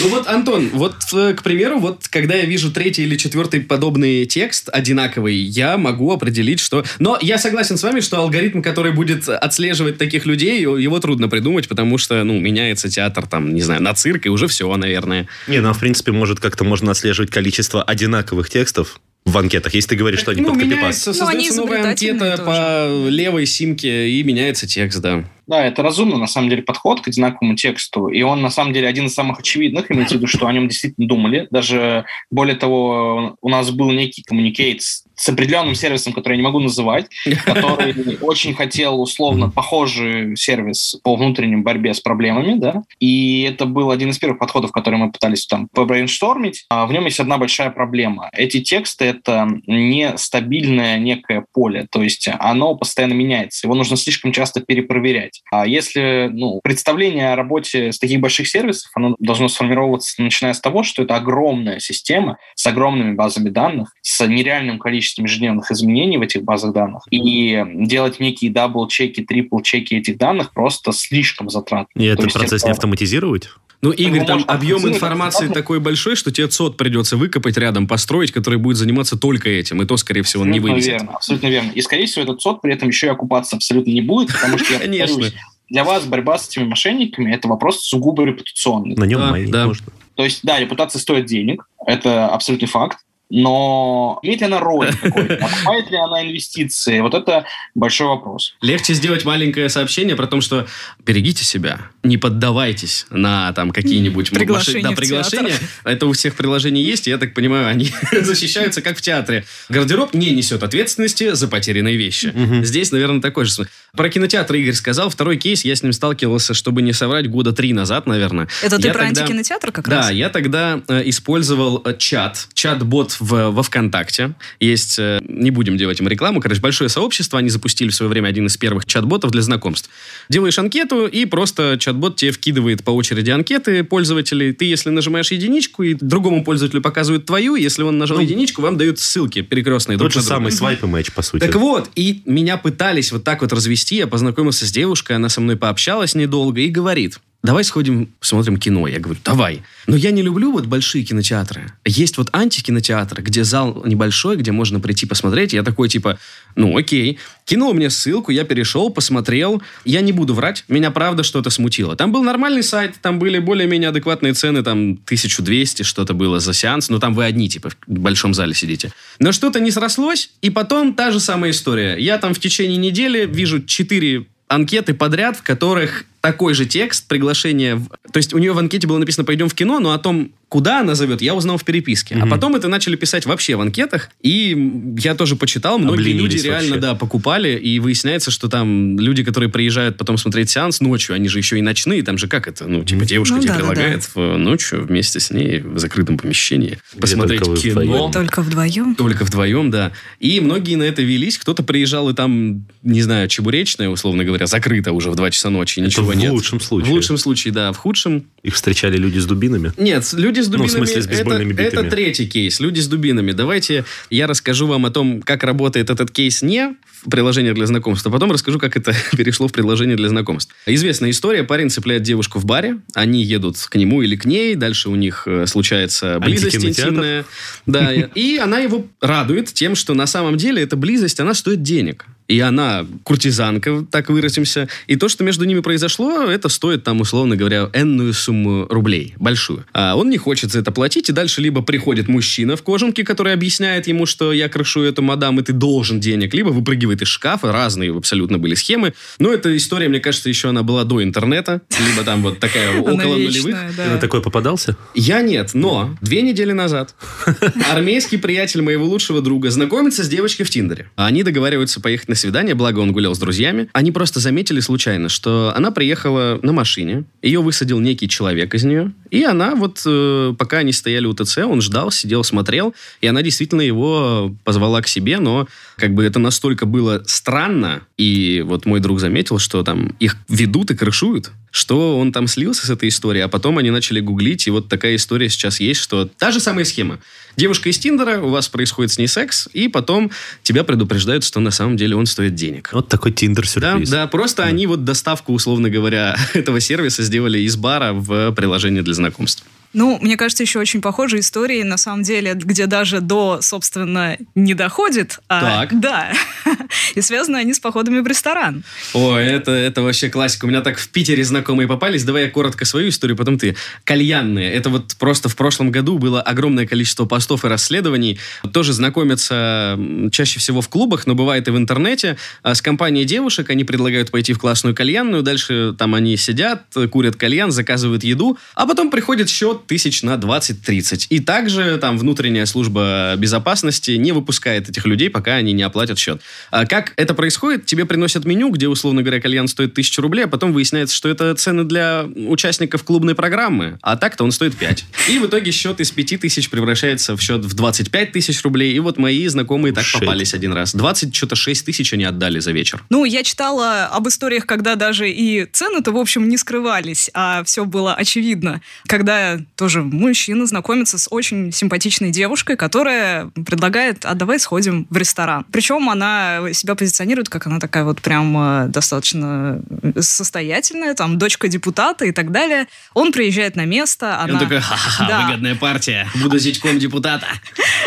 Ну вот, Антон, вот, э, к примеру, вот когда я вижу третий или четвертый подобный текст одинаковый, я могу определить, что... Но я согласен с вами, что алгоритм, который будет отслеживать таких людей, его трудно придумать, потому что, ну, меняется театр, там, не знаю, на цирк, и уже все, наверное.
Не, ну, а в принципе, может, как-то можно отслеживать количество одинаковых текстов, в анкетах, если ты говоришь, что они
ну,
под
меняется,
копипаст.
Ну,
создается новая
изобретательные
анкета по левой симке, и меняется текст, да.
Да, это разумный, на самом деле, подход к одинаковому тексту. И он, на самом деле, один из самых очевидных, имеется в виду, что о нем действительно думали. Даже, более того, у нас был некий коммуникейт с определенным сервисом, который я не могу называть, который (laughs) очень хотел условно похожий сервис по внутренней борьбе с проблемами, да, и это был один из первых подходов, который мы пытались там побрейнштормить. А в нем есть одна большая проблема. Эти тексты — это нестабильное некое поле, то есть оно постоянно меняется, его нужно слишком часто перепроверять. А если ну, представление о работе с таких больших сервисов, оно должно сформироваться начиная с того, что это огромная система с огромными базами данных, с нереальным количеством количеством ежедневных изменений в этих базах данных. И делать некие дабл-чеки, трипл-чеки этих данных просто слишком затратно.
И этот процесс это... не автоматизировать?
Ну, Игорь, там объем информации такой большой, что тебе ЦОД придется выкопать рядом, построить, который будет заниматься только этим. И то, скорее всего, он не вывезет.
верно, абсолютно верно. И, скорее всего, этот ЦОД при этом еще и окупаться абсолютно не будет, потому что, я (laughs)
Конечно.
для вас борьба с этими мошенниками – это вопрос сугубо репутационный.
На нем
Да, да.
можно.
То есть, да, репутация стоит денег, это абсолютный факт, но имеет ли она роль какой-то, (laughs) окупает ли она инвестиции, вот это большой вопрос.
Легче сделать маленькое сообщение про то, что берегите себя, не поддавайтесь на там какие-нибудь
Приглашения
маши- да, приглашения. Это у всех приложений есть, и я так понимаю, они (laughs) защищаются как в театре. Гардероб не несет ответственности за потерянные вещи. Здесь, наверное, такой же. смысл. Про кинотеатр Игорь сказал. Второй кейс, я с ним сталкивался, чтобы не соврать, года три назад, наверное.
Это ты
Я
про
тогда-
антикинотеатр как
Да,
раз?
я тогда э, использовал э, чат, чат-бот в, во ВКонтакте. Есть, э, не будем делать им рекламу, короче, большое сообщество. Они запустили в свое время один из первых чат-ботов для знакомств. Делаешь анкету, и просто чат-бот тебе вкидывает по очереди анкеты пользователей. Ты, если нажимаешь единичку, и другому пользователю показывают твою, если он нажал
Ну,
единичку, вам дают ссылки перекрестные друг
Тот же самый свайп и матч, по сути.
Так вот, и меня пытались вот так вот развести. Я познакомился с девушкой, она со мной пообщалась недолго и говорит, давай сходим, посмотрим кино. Я говорю, давай. Но я не люблю вот большие кинотеатры. Есть вот антикинотеатры, где зал небольшой, где можно прийти посмотреть. Я такой, типа, ну окей. Кинул мне ссылку, я перешел, посмотрел. Я не буду врать, меня правда что-то смутило. Там был нормальный сайт, там были более-менее адекватные цены, там 1200 что-то было за сеанс, но там вы одни, типа, в большом зале сидите. Но что-то не срослось, и потом та же самая история. Я там в течение недели вижу 4 анкеты подряд, в которых такой же текст, приглашение. в- То есть у нее в анкете было написано «пойдем в кино», но о том, куда она зовет, я узнал в переписке. А потом это начали писать вообще в анкетах, и я тоже почитал, многие люди
Обленились
реально,
вообще.
да, покупали, и выясняется, что там люди, которые приезжают потом смотреть сеанс ночью, они же еще и ночные, там же как это, ну, типа девушка
Ну
тебе
да, да,
предлагает в ночью вместе с ней в закрытом помещении посмотреть
только
кино.
вдвоем.
Только вдвоем?
Только вдвоем, да. И многие на это велись. Кто-то приезжал, и там, не знаю, чебуречная, условно говоря, закрыта уже в 2 часа ночи, и
Это
ничего
в
нет.
лучшем случае.
В лучшем случае, да. В худшем...
Их встречали люди с дубинами.
Нет, люди с
Ну, в
дубинами...
смысле, с бейсбольными
это,
битами.
это третий кейс. Люди с дубинами. Давайте я расскажу вам о том, как работает этот кейс не в приложении для знакомств, а потом расскажу, как это (laughs) перешло в приложение для знакомств. Известная история. Парень цепляет девушку в баре. Они едут к нему или к ней. Дальше у них э, случается близость интимная. Да, и она его радует тем, что на самом деле эта близость, она стоит денег. И она куртизанка, так выразимся. И то, что между ними произошло, это стоит там, условно говоря, энную сумму рублей. Большую. А он не хочет за это платить, и дальше либо приходит мужчина в кожанке, который объясняет ему, что я крышу эту мадам, и ты должен денег, либо выпрыгивает из шкафа. Разные абсолютно были схемы. Но эта история, мне кажется, еще она была до интернета. Либо там вот такая около нулевых.
Ты на такой попадался?
Я нет, но две недели назад (laughs) армейский приятель моего лучшего друга знакомится с девочкой в Тиндере. Они договариваются поехать на свидание, благо он гулял с друзьями. Они просто заметили случайно, что она приехала на машине, ее высадил некий человек из нее, и она вот, э, пока они стояли у ТЦ, он ждал, сидел, смотрел, и она действительно его позвала к себе, но как бы это настолько было странно, и вот мой друг заметил, что там их ведут и крышуют, что он там слился с этой историей, а потом они начали гуглить, и вот такая история сейчас есть, что та же самая схема. Девушка из Тиндера, у вас происходит с ней секс, и потом тебя предупреждают, что на самом деле он стоит денег.
Вот такой
Да,
тиндер-сюрприз.
да, просто они вот доставку, условно говоря, (laughs) этого сервиса сделали из бара в приложение для знакомств.
Ну, мне кажется, еще очень похожие истории, на самом деле, где даже до, собственно, не доходит. А,
Так.
Да. (laughs) И связаны они с походами в ресторан.
Ой, это, это вообще классика. У меня так в Питере знакомые попались. Давай я коротко свою историю, потом ты. Кальянные. Это вот просто в прошлом году было огромное количество постов и расследований. Тоже знакомятся чаще всего в клубах, но бывает и в интернете. А С компанией девушек они предлагают пойти в классную кальянную. Дальше там они сидят, курят кальян, заказывают еду. А потом приходит счет тысяч на 20-30. И также там внутренняя служба безопасности не выпускает этих людей, пока они не оплатят счет. А как это происходит? Тебе приносят меню, где, условно говоря, кальян стоит тысячу рублей, а потом выясняется, что это цены для участников клубной программы, а так-то он стоит 5. И в итоге счет из 5 тысяч превращается в счет в 25 тысяч рублей. И вот мои знакомые так
Shit.
попались один раз. 20 что-то 6 тысяч они отдали за вечер.
Ну, я читала об историях, когда даже и цены-то, в общем, не скрывались, а все было очевидно. Когда тоже мужчина знакомится с очень симпатичной девушкой, которая предлагает, а давай сходим в ресторан. Причем она себя позиционирует, как она такая вот прям э, достаточно состоятельная, там, дочка депутата и так далее. Он приезжает на место,
И
она...
он такой, ха-ха-ха,
Да.
выгодная партия, буду зятьком депутата.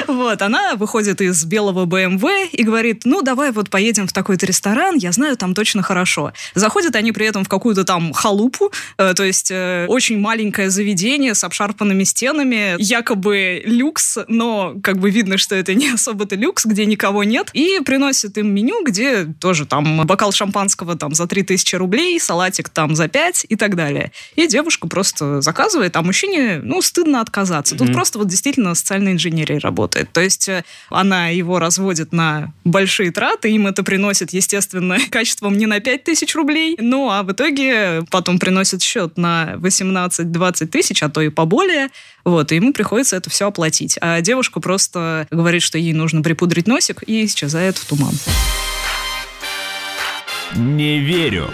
Вот, она выходит из белого БМВ и говорит, ну, давай вот поедем в такой-то ресторан, я знаю, там точно хорошо. Заходят они при этом в какую-то там халупу, э, то есть э, очень маленькое заведение с обшарпанными стенами, якобы люкс, но как бы видно, что это не особо-то люкс, где никого нет, и приносят им меню, где тоже там бокал шампанского там за 3000 рублей, салатик там за 5 и так далее. И девушка просто заказывает, а мужчине, ну, стыдно отказаться. Тут
Мгм.
просто вот действительно социальная инженерия работает. То есть э, она его разводит на большие траты, им это приносит, естественно, (laughs) качеством не на 5 тысяч рублей, ну, а в итоге потом приносит счет на 18-20 тысяч, а то и поболее, вот, и ему приходится это все оплатить. А девушка просто говорит, что ей нужно припудрить носик и исчезает в туман.
Не верю.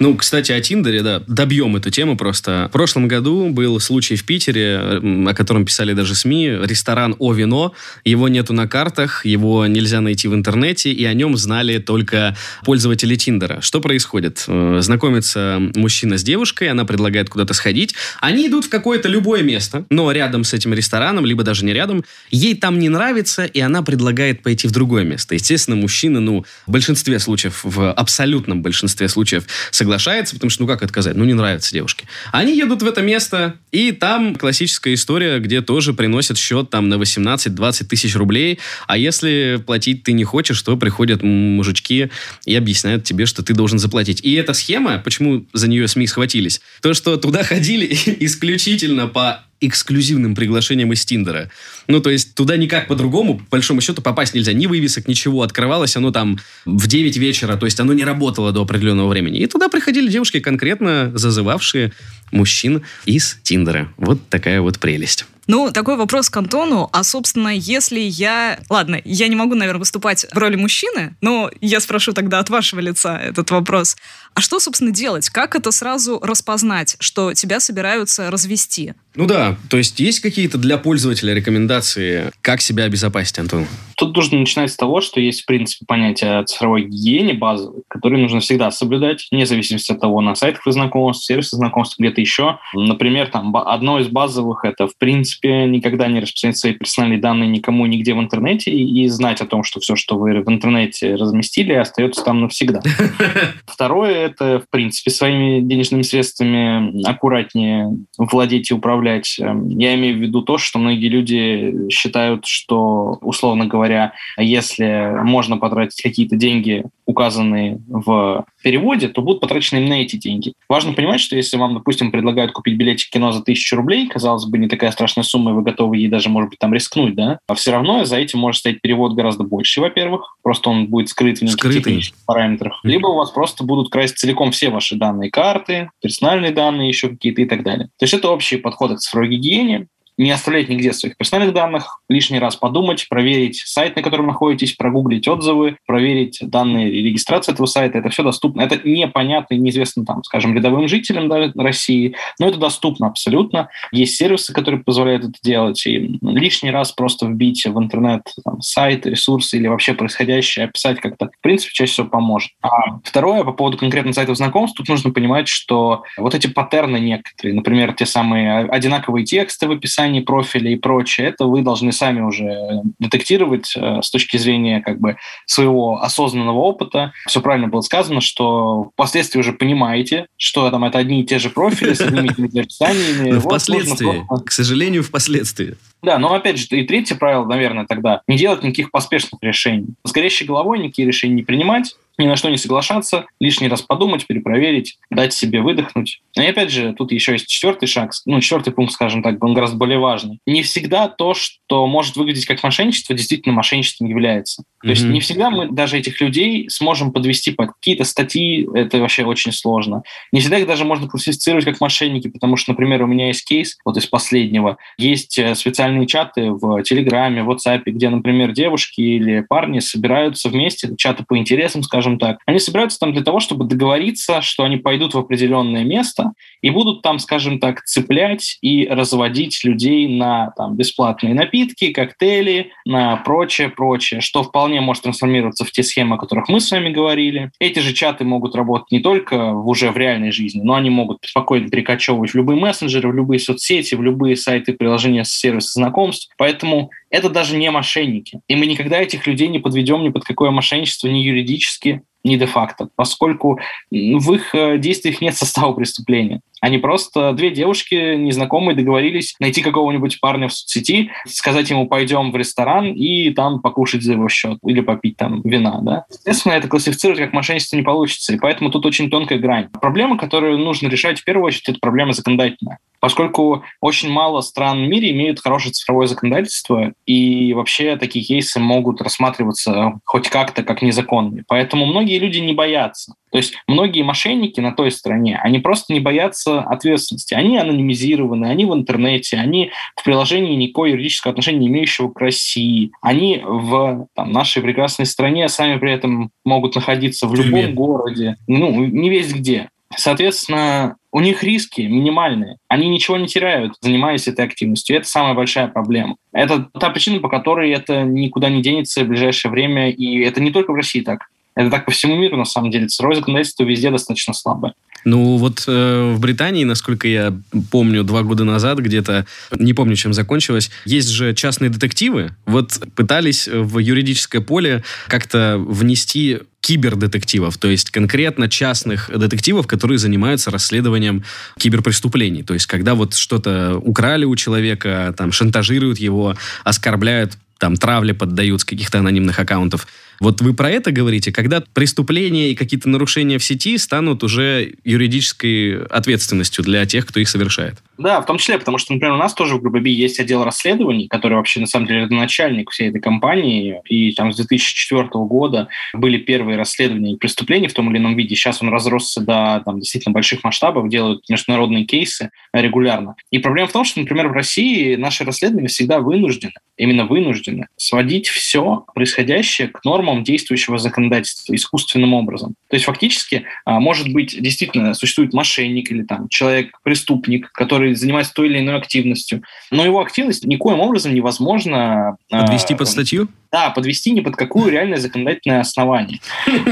Ну, кстати, о Тиндере, да, добьем эту тему просто. В прошлом году был случай в Питере, о котором писали даже СМИ, ресторан «О вино». Его нету на картах, его нельзя найти в интернете, и о нем знали только пользователи Тиндера. Что происходит? Э, Знакомится мужчина с девушкой, она предлагает куда-то сходить. Они идут в какое-то любое место, но рядом с этим рестораном, либо даже не рядом. Ей там не нравится, и она предлагает пойти в другое место. Естественно, мужчина, ну, в большинстве случаев, в абсолютном большинстве случаев соглашается, потому что, ну, как отказать? Ну, не нравится девушке. Они едут в это место, и там классическая история, где тоже приносят счет там на 18-20 тысяч рублей, а если платить ты не хочешь, то приходят мужички и объясняют тебе, что ты должен заплатить. И эта схема, почему за нее СМИ схватились, то, что туда (laughs) ходили (laughs) исключительно по эксклюзивным приглашениям из Тиндера. Ну, то есть туда никак по-другому, по большому счету, попасть нельзя. Ни вывесок, ничего. Открывалось оно там в 9 вечера, то есть оно не работало до определенного времени. И туда приходили девушки, конкретно зазывавшие мужчин из Тиндера. Вот такая вот прелесть.
Ну, такой вопрос к Антону. А, собственно, если я... Ладно, я не могу, наверное, выступать в роли мужчины, но я спрошу тогда от вашего лица этот вопрос. А что, собственно, делать? Как это сразу распознать, что тебя собираются развести?
Ну да, то есть есть какие-то для пользователя рекомендации, как себя обезопасить, Антон?
Тут нужно начинать с того, что есть, в принципе, понятие о цифровой гигиене базовой, которые нужно всегда соблюдать, вне зависимости от того, на сайтах вы знакомств, сервисах знакомств, где-то еще. Например, там одно из базовых – это, в принципе, никогда не распространять свои персональные данные никому нигде в интернете и и знать о том, что все, что вы в интернете разместили, остается там навсегда. (laughs) Второе – это, в принципе, своими денежными средствами аккуратнее владеть и управлять. Эм, Я имею в виду то, что многие люди считают, что, условно говоря, если можно потратить какие-то деньги, указанные в переводе, то будут потрачены именно эти деньги. Важно понимать, что если вам, допустим, предлагают купить билетик кино за тысячу рублей, казалось бы, не такая страшная сумма, и вы готовы ей даже, может быть, там рискнуть, да? А все равно за этим может стоять перевод гораздо больше, во-первых. Просто он будет скрыт в неких
Скрытый.
технических параметрах. Либо у вас просто будут красть целиком все ваши данные карты, персональные данные, еще какие-то и так далее. То есть это общие подходы к цифровой гигиене. Не оставлять нигде своих персональных данных, лишний раз подумать, проверить сайт, на котором находитесь, прогуглить отзывы, проверить данные регистрации этого сайта. Это все доступно. Это непонятно и неизвестно, там, скажем, рядовым жителям да, России, но это доступно абсолютно. Есть сервисы, которые позволяют это делать. И лишний раз просто вбить в интернет там, сайт, ресурсы или вообще происходящее, описать как-то, в принципе, чаще всего поможет. А второе, по поводу конкретно сайтов знакомств, тут нужно понимать, что вот эти паттерны некоторые, например, те самые одинаковые тексты в описании профиля и прочее, это вы должны сами уже детектировать э, с точки зрения как бы своего осознанного опыта. Все правильно было сказано, что впоследствии уже понимаете, что там это одни и те же профили с одними и теми же описаниями. (laughs)
Впоследствии, к сожалению, впоследствии.
Да, но опять же, и третье правило, наверное, тогда не делать никаких поспешных решений. С горящей головой никакие решения не принимать, ни на что не соглашаться, лишний раз подумать, перепроверить, дать себе выдохнуть. И опять же, тут еще есть четвертый шаг, ну, четвертый пункт, скажем так, он гораздо более важный. Не всегда то, что может выглядеть как мошенничество, действительно мошенничеством является. То mm-hmm. есть не всегда мы даже этих людей сможем подвести под какие-то статьи, это вообще очень сложно. Не всегда их даже можно классифицировать как мошенники, потому что, например, у меня есть кейс, вот из последнего, есть э, специальные чаты в Телеграме, в WhatsApp, где, например, девушки или парни собираются вместе, чаты по интересам, скажем, скажем так, они собираются там для того, чтобы договориться, что они пойдут в определенное место и будут там, скажем так, цеплять и разводить людей на там, бесплатные напитки, коктейли, на прочее, прочее, что вполне может трансформироваться в те схемы, о которых мы с вами говорили. Эти же чаты могут работать не только уже в реальной жизни, но они могут спокойно перекочевывать в любые мессенджеры, в любые соцсети, в любые сайты, приложения, сервисы знакомств. Поэтому это даже не мошенники. И мы никогда этих людей не подведем ни под какое мошенничество, ни юридически, ни де-факто, поскольку в их э, действиях нет состава преступления. Они просто, две девушки незнакомые, договорились найти какого-нибудь парня в соцсети, сказать ему, пойдем в ресторан и там покушать за его счет или попить там вина, да. Естественно, это классифицировать как мошенничество не получится, и поэтому тут очень тонкая грань. Проблема, которую нужно решать в первую очередь, это проблема законодательная поскольку очень мало стран в мире имеют хорошее цифровое законодательство, и вообще такие кейсы могут рассматриваться хоть как-то как незаконные. Поэтому многие люди не боятся. То есть многие мошенники на той стороне, они просто не боятся ответственности. Они анонимизированы, они в интернете, они в приложении никакого юридического отношения не имеющего к России. Они в там, нашей прекрасной стране сами при этом могут находиться в любом городе, ну, не весь где. Соответственно, у них риски минимальные. Они ничего не теряют, занимаясь этой активностью. И это самая большая проблема. Это та причина, по которой это никуда не денется в ближайшее время. И это не только в России так. Это так по всему миру, на самом деле. Цифровое законодательство везде достаточно слабое.
Ну вот э, в Британии, насколько я помню, два года назад где-то, не помню, чем закончилось, есть же частные детективы. Вот пытались в юридическое поле как-то внести кибердетективов, то есть конкретно частных детективов, которые занимаются расследованием киберпреступлений. То есть когда вот что-то украли у человека, там шантажируют его, оскорбляют, там травле поддают с каких-то анонимных аккаунтов. Вот вы про это говорите, когда преступления и какие-то нарушения в сети станут уже юридической ответственностью для тех, кто их совершает.
Да, в том числе, потому что, например, у нас тоже в ГББ есть отдел расследований, который вообще, на самом деле, начальник всей этой компании, и там с 2004 года были первые расследования преступлений в том или ином виде. Сейчас он разросся до там, действительно больших масштабов, делают международные кейсы регулярно. И проблема в том, что, например, в России наши расследования всегда вынуждены, именно вынуждены, сводить все происходящее к нормам нормам действующего законодательства искусственным образом. То есть фактически, а, может быть, действительно существует мошенник или там человек-преступник, который занимается той или иной активностью, но его активность никоим образом невозможно...
А, Подвести под статью?
Да, подвести ни под какую реальное законодательное основание.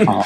А,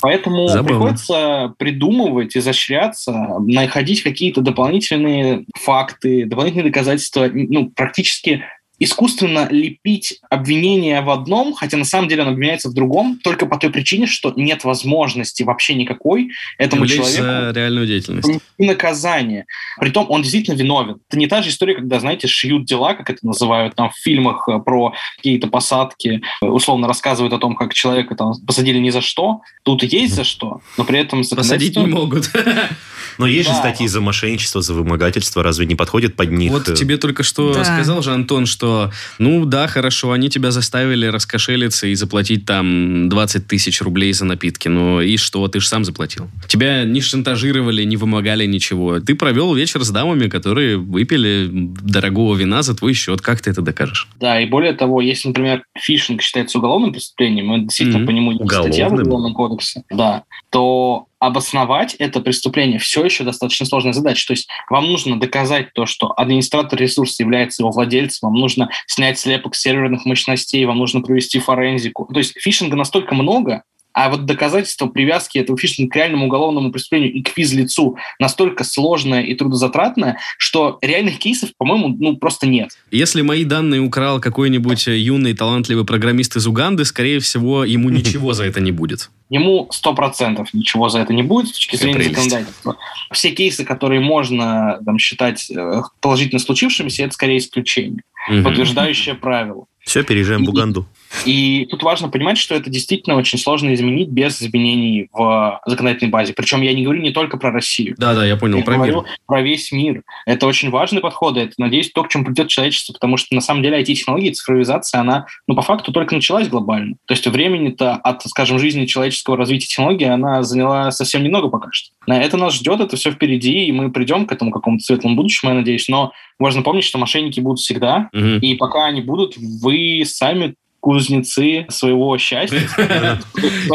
поэтому приходится придумывать, изощряться, находить какие-то дополнительные факты, дополнительные доказательства, ну, практически искусственно лепить обвинение в одном, хотя на самом деле оно обвиняется в другом, только по той причине, что нет возможности вообще никакой этому человеку
реальную деятельность.
наказание. Притом он действительно виновен. Это не та же история, когда, знаете, шьют дела, как это называют там в фильмах э, про какие-то посадки, условно рассказывают о том, как человека там посадили ни за что. Тут есть за что, но при этом...
Посадить не могут. (laughs)
Но есть же статьи за мошенничество, за вымогательство. Разве не подходит под них?
Вот
э,
тебе только что
Да.
сказал же Антон, что ну да, хорошо, они тебя заставили раскошелиться и заплатить там 20 тысяч рублей за напитки. Ну и что, ты же сам заплатил. Тебя не шантажировали, не вымогали ничего. Ты провел вечер с дамами, которые выпили дорогого вина за твой счет. Как ты это докажешь?
Да, и более того, если, например, фишинг считается уголовным преступлением, и действительно
Мгм.
по нему есть статья в? Уголовном кодексе, да, то обосновать это преступление все еще достаточно сложная задача. То есть вам нужно доказать то, что администратор ресурса является его владельцем, вам нужно снять слепок серверных мощностей, вам нужно провести форензику. То есть фишинга настолько много, а вот доказательство привязки этого фишинга к реальному уголовному преступлению и к физлицу настолько сложное и трудозатратное, что реальных кейсов, по-моему, ну просто нет.
Если мои данные украл какой-нибудь э, юный талантливый программист из Уганды, скорее всего, ему (laughs) ничего за это не будет.
ему сто процентов ничего за это не будет с точки зрения законодательства. Все кейсы, которые можно там, считать э, положительно случившимися, это скорее исключение, подтверждающее правило.
Все, переезжаем в Уганду.
И тут важно понимать, что это действительно очень сложно изменить без изменений в законодательной базе. Причем я не говорю не только про Россию.
Да-да, я понял,
Я
про мир.
говорю про весь мир. Это очень важный подход. Это, надеюсь, то, к чему придет человечество, потому что на самом деле IT-технологии, цифровизация, она, ну, по факту только началась глобально. То есть времени-то от, скажем, жизни человеческого развития технологий она заняла совсем немного пока что. На это нас ждет, это все впереди, и мы придем к этому какому-то светлому будущему, я надеюсь. Но важно помнить, что мошенники будут всегда,
Мгм.
и пока они будут, вы сами кузнецы своего счастья, (laughs)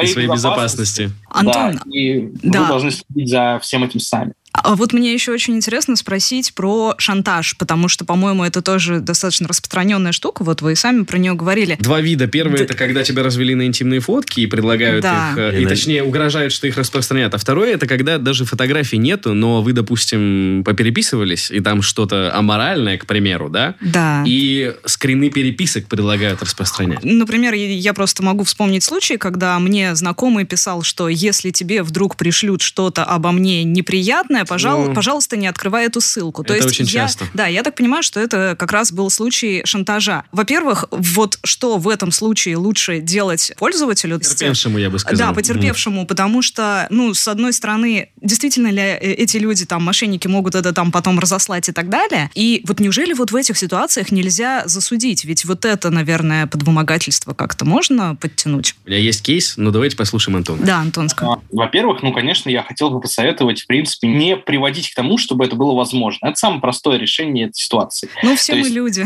И своей безопасности.
Антон,
Да, и вы должны следить за всем этим сами.
А вот мне еще очень интересно спросить про шантаж, потому что, по-моему, это тоже достаточно распространенная штука. Вот вы и сами про нее говорили.
Два вида. Первый
Да.
это когда тебя развели на интимные фотки и предлагают
Да.
их, э,
И
и
на-
точнее угрожают, что их распространят. А второе это когда даже фотографий нету, но вы, допустим, попереписывались, и там что-то аморальное, к примеру, да?
Да.
И скрины переписок предлагают распространять.
Например, я я просто могу вспомнить случай, когда мне знакомый писал, что если тебе вдруг пришлют что-то обо мне неприятное, пожал-
Ну,
пожалуйста, не открывай эту ссылку. То
это
есть
очень
я,
часто.
Да, я так понимаю, что это как раз был случай шантажа. Во-первых, вот что в этом случае лучше делать пользователю?
Терпевшему, я бы сказал.
Да, потерпевшему, потому что, ну, с одной стороны, действительно ли э, эти люди, там, мошенники могут это там потом разослать и так далее. И вот неужели вот в этих ситуациях нельзя засудить? Ведь вот это, наверное, под вымогательство как-то можно подтянуть?
У меня есть кейс, но давайте послушаем Антона.
Да, Антон, скажи.
А, Во-первых, ну, конечно, я хотел бы посоветовать, в принципе, не приводить к тому, чтобы это было возможно. Это самое простое решение этой ситуации.
Ну, все
то
мы
есть-
люди.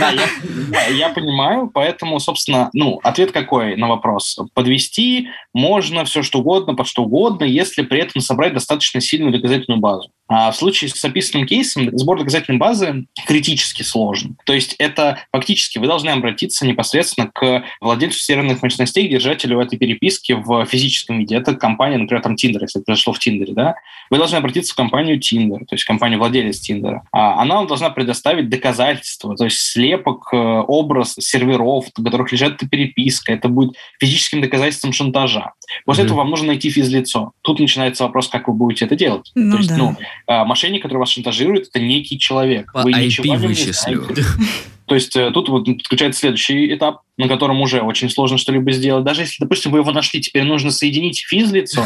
Да, я, я- понимаю, поэтому, собственно, ну, ответ какой на вопрос? Подвести можно все что угодно, под что угодно, если при этом собрать достаточно сильную доказательную базу. А в случае с описанным кейсом сбор доказательной базы критически сложен. То есть это фактически вы должны обратиться непосредственно к владельцу серверных мощностей, держателю этой переписки в физическом виде. Это компания, например, там Tinder, если это произошло в Тиндере, да, вы должны обратиться в компанию Tinder, то есть компанию владелец Тиндера. А она вам должна предоставить доказательства, то есть слепок, э, образ серверов, в которых лежит эта переписка. Это будет физическим доказательством шантажа. После
Мгм.
этого вам нужно найти физлицо. Тут начинается вопрос, как вы будете это делать.
Ну
то есть,
да.
ну, а, мошенник, который вас шантажирует, это некий человек.
По
Вы
IP
ничего нем не
вычислю.
знаете. То есть э, тут вот подключается следующий этап, на котором уже очень сложно что-либо сделать. Даже если, допустим, вы его нашли, теперь нужно соединить физлицо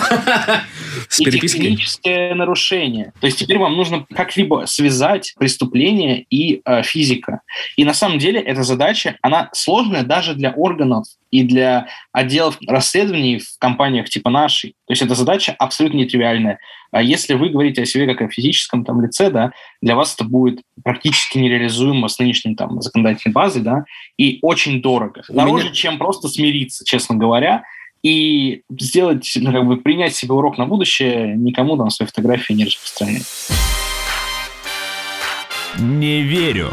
(laughs)
С
и техническое нарушение. То есть теперь вам нужно как-либо связать преступление и э, физика. И на самом деле эта задача, она сложная даже для органов и для отделов расследований в компаниях типа нашей. То есть эта задача абсолютно нетривиальная. А если вы говорите о себе как о физическом там, лице, да, для вас это будет практически нереализуемо с нынешней там, законодательной базой, да, и очень дорого. Дороже,
меня-
чем просто смириться, честно говоря, и сделать, ну, как бы принять себе урок на будущее, никому там свои фотографии не распространять.
Не верю.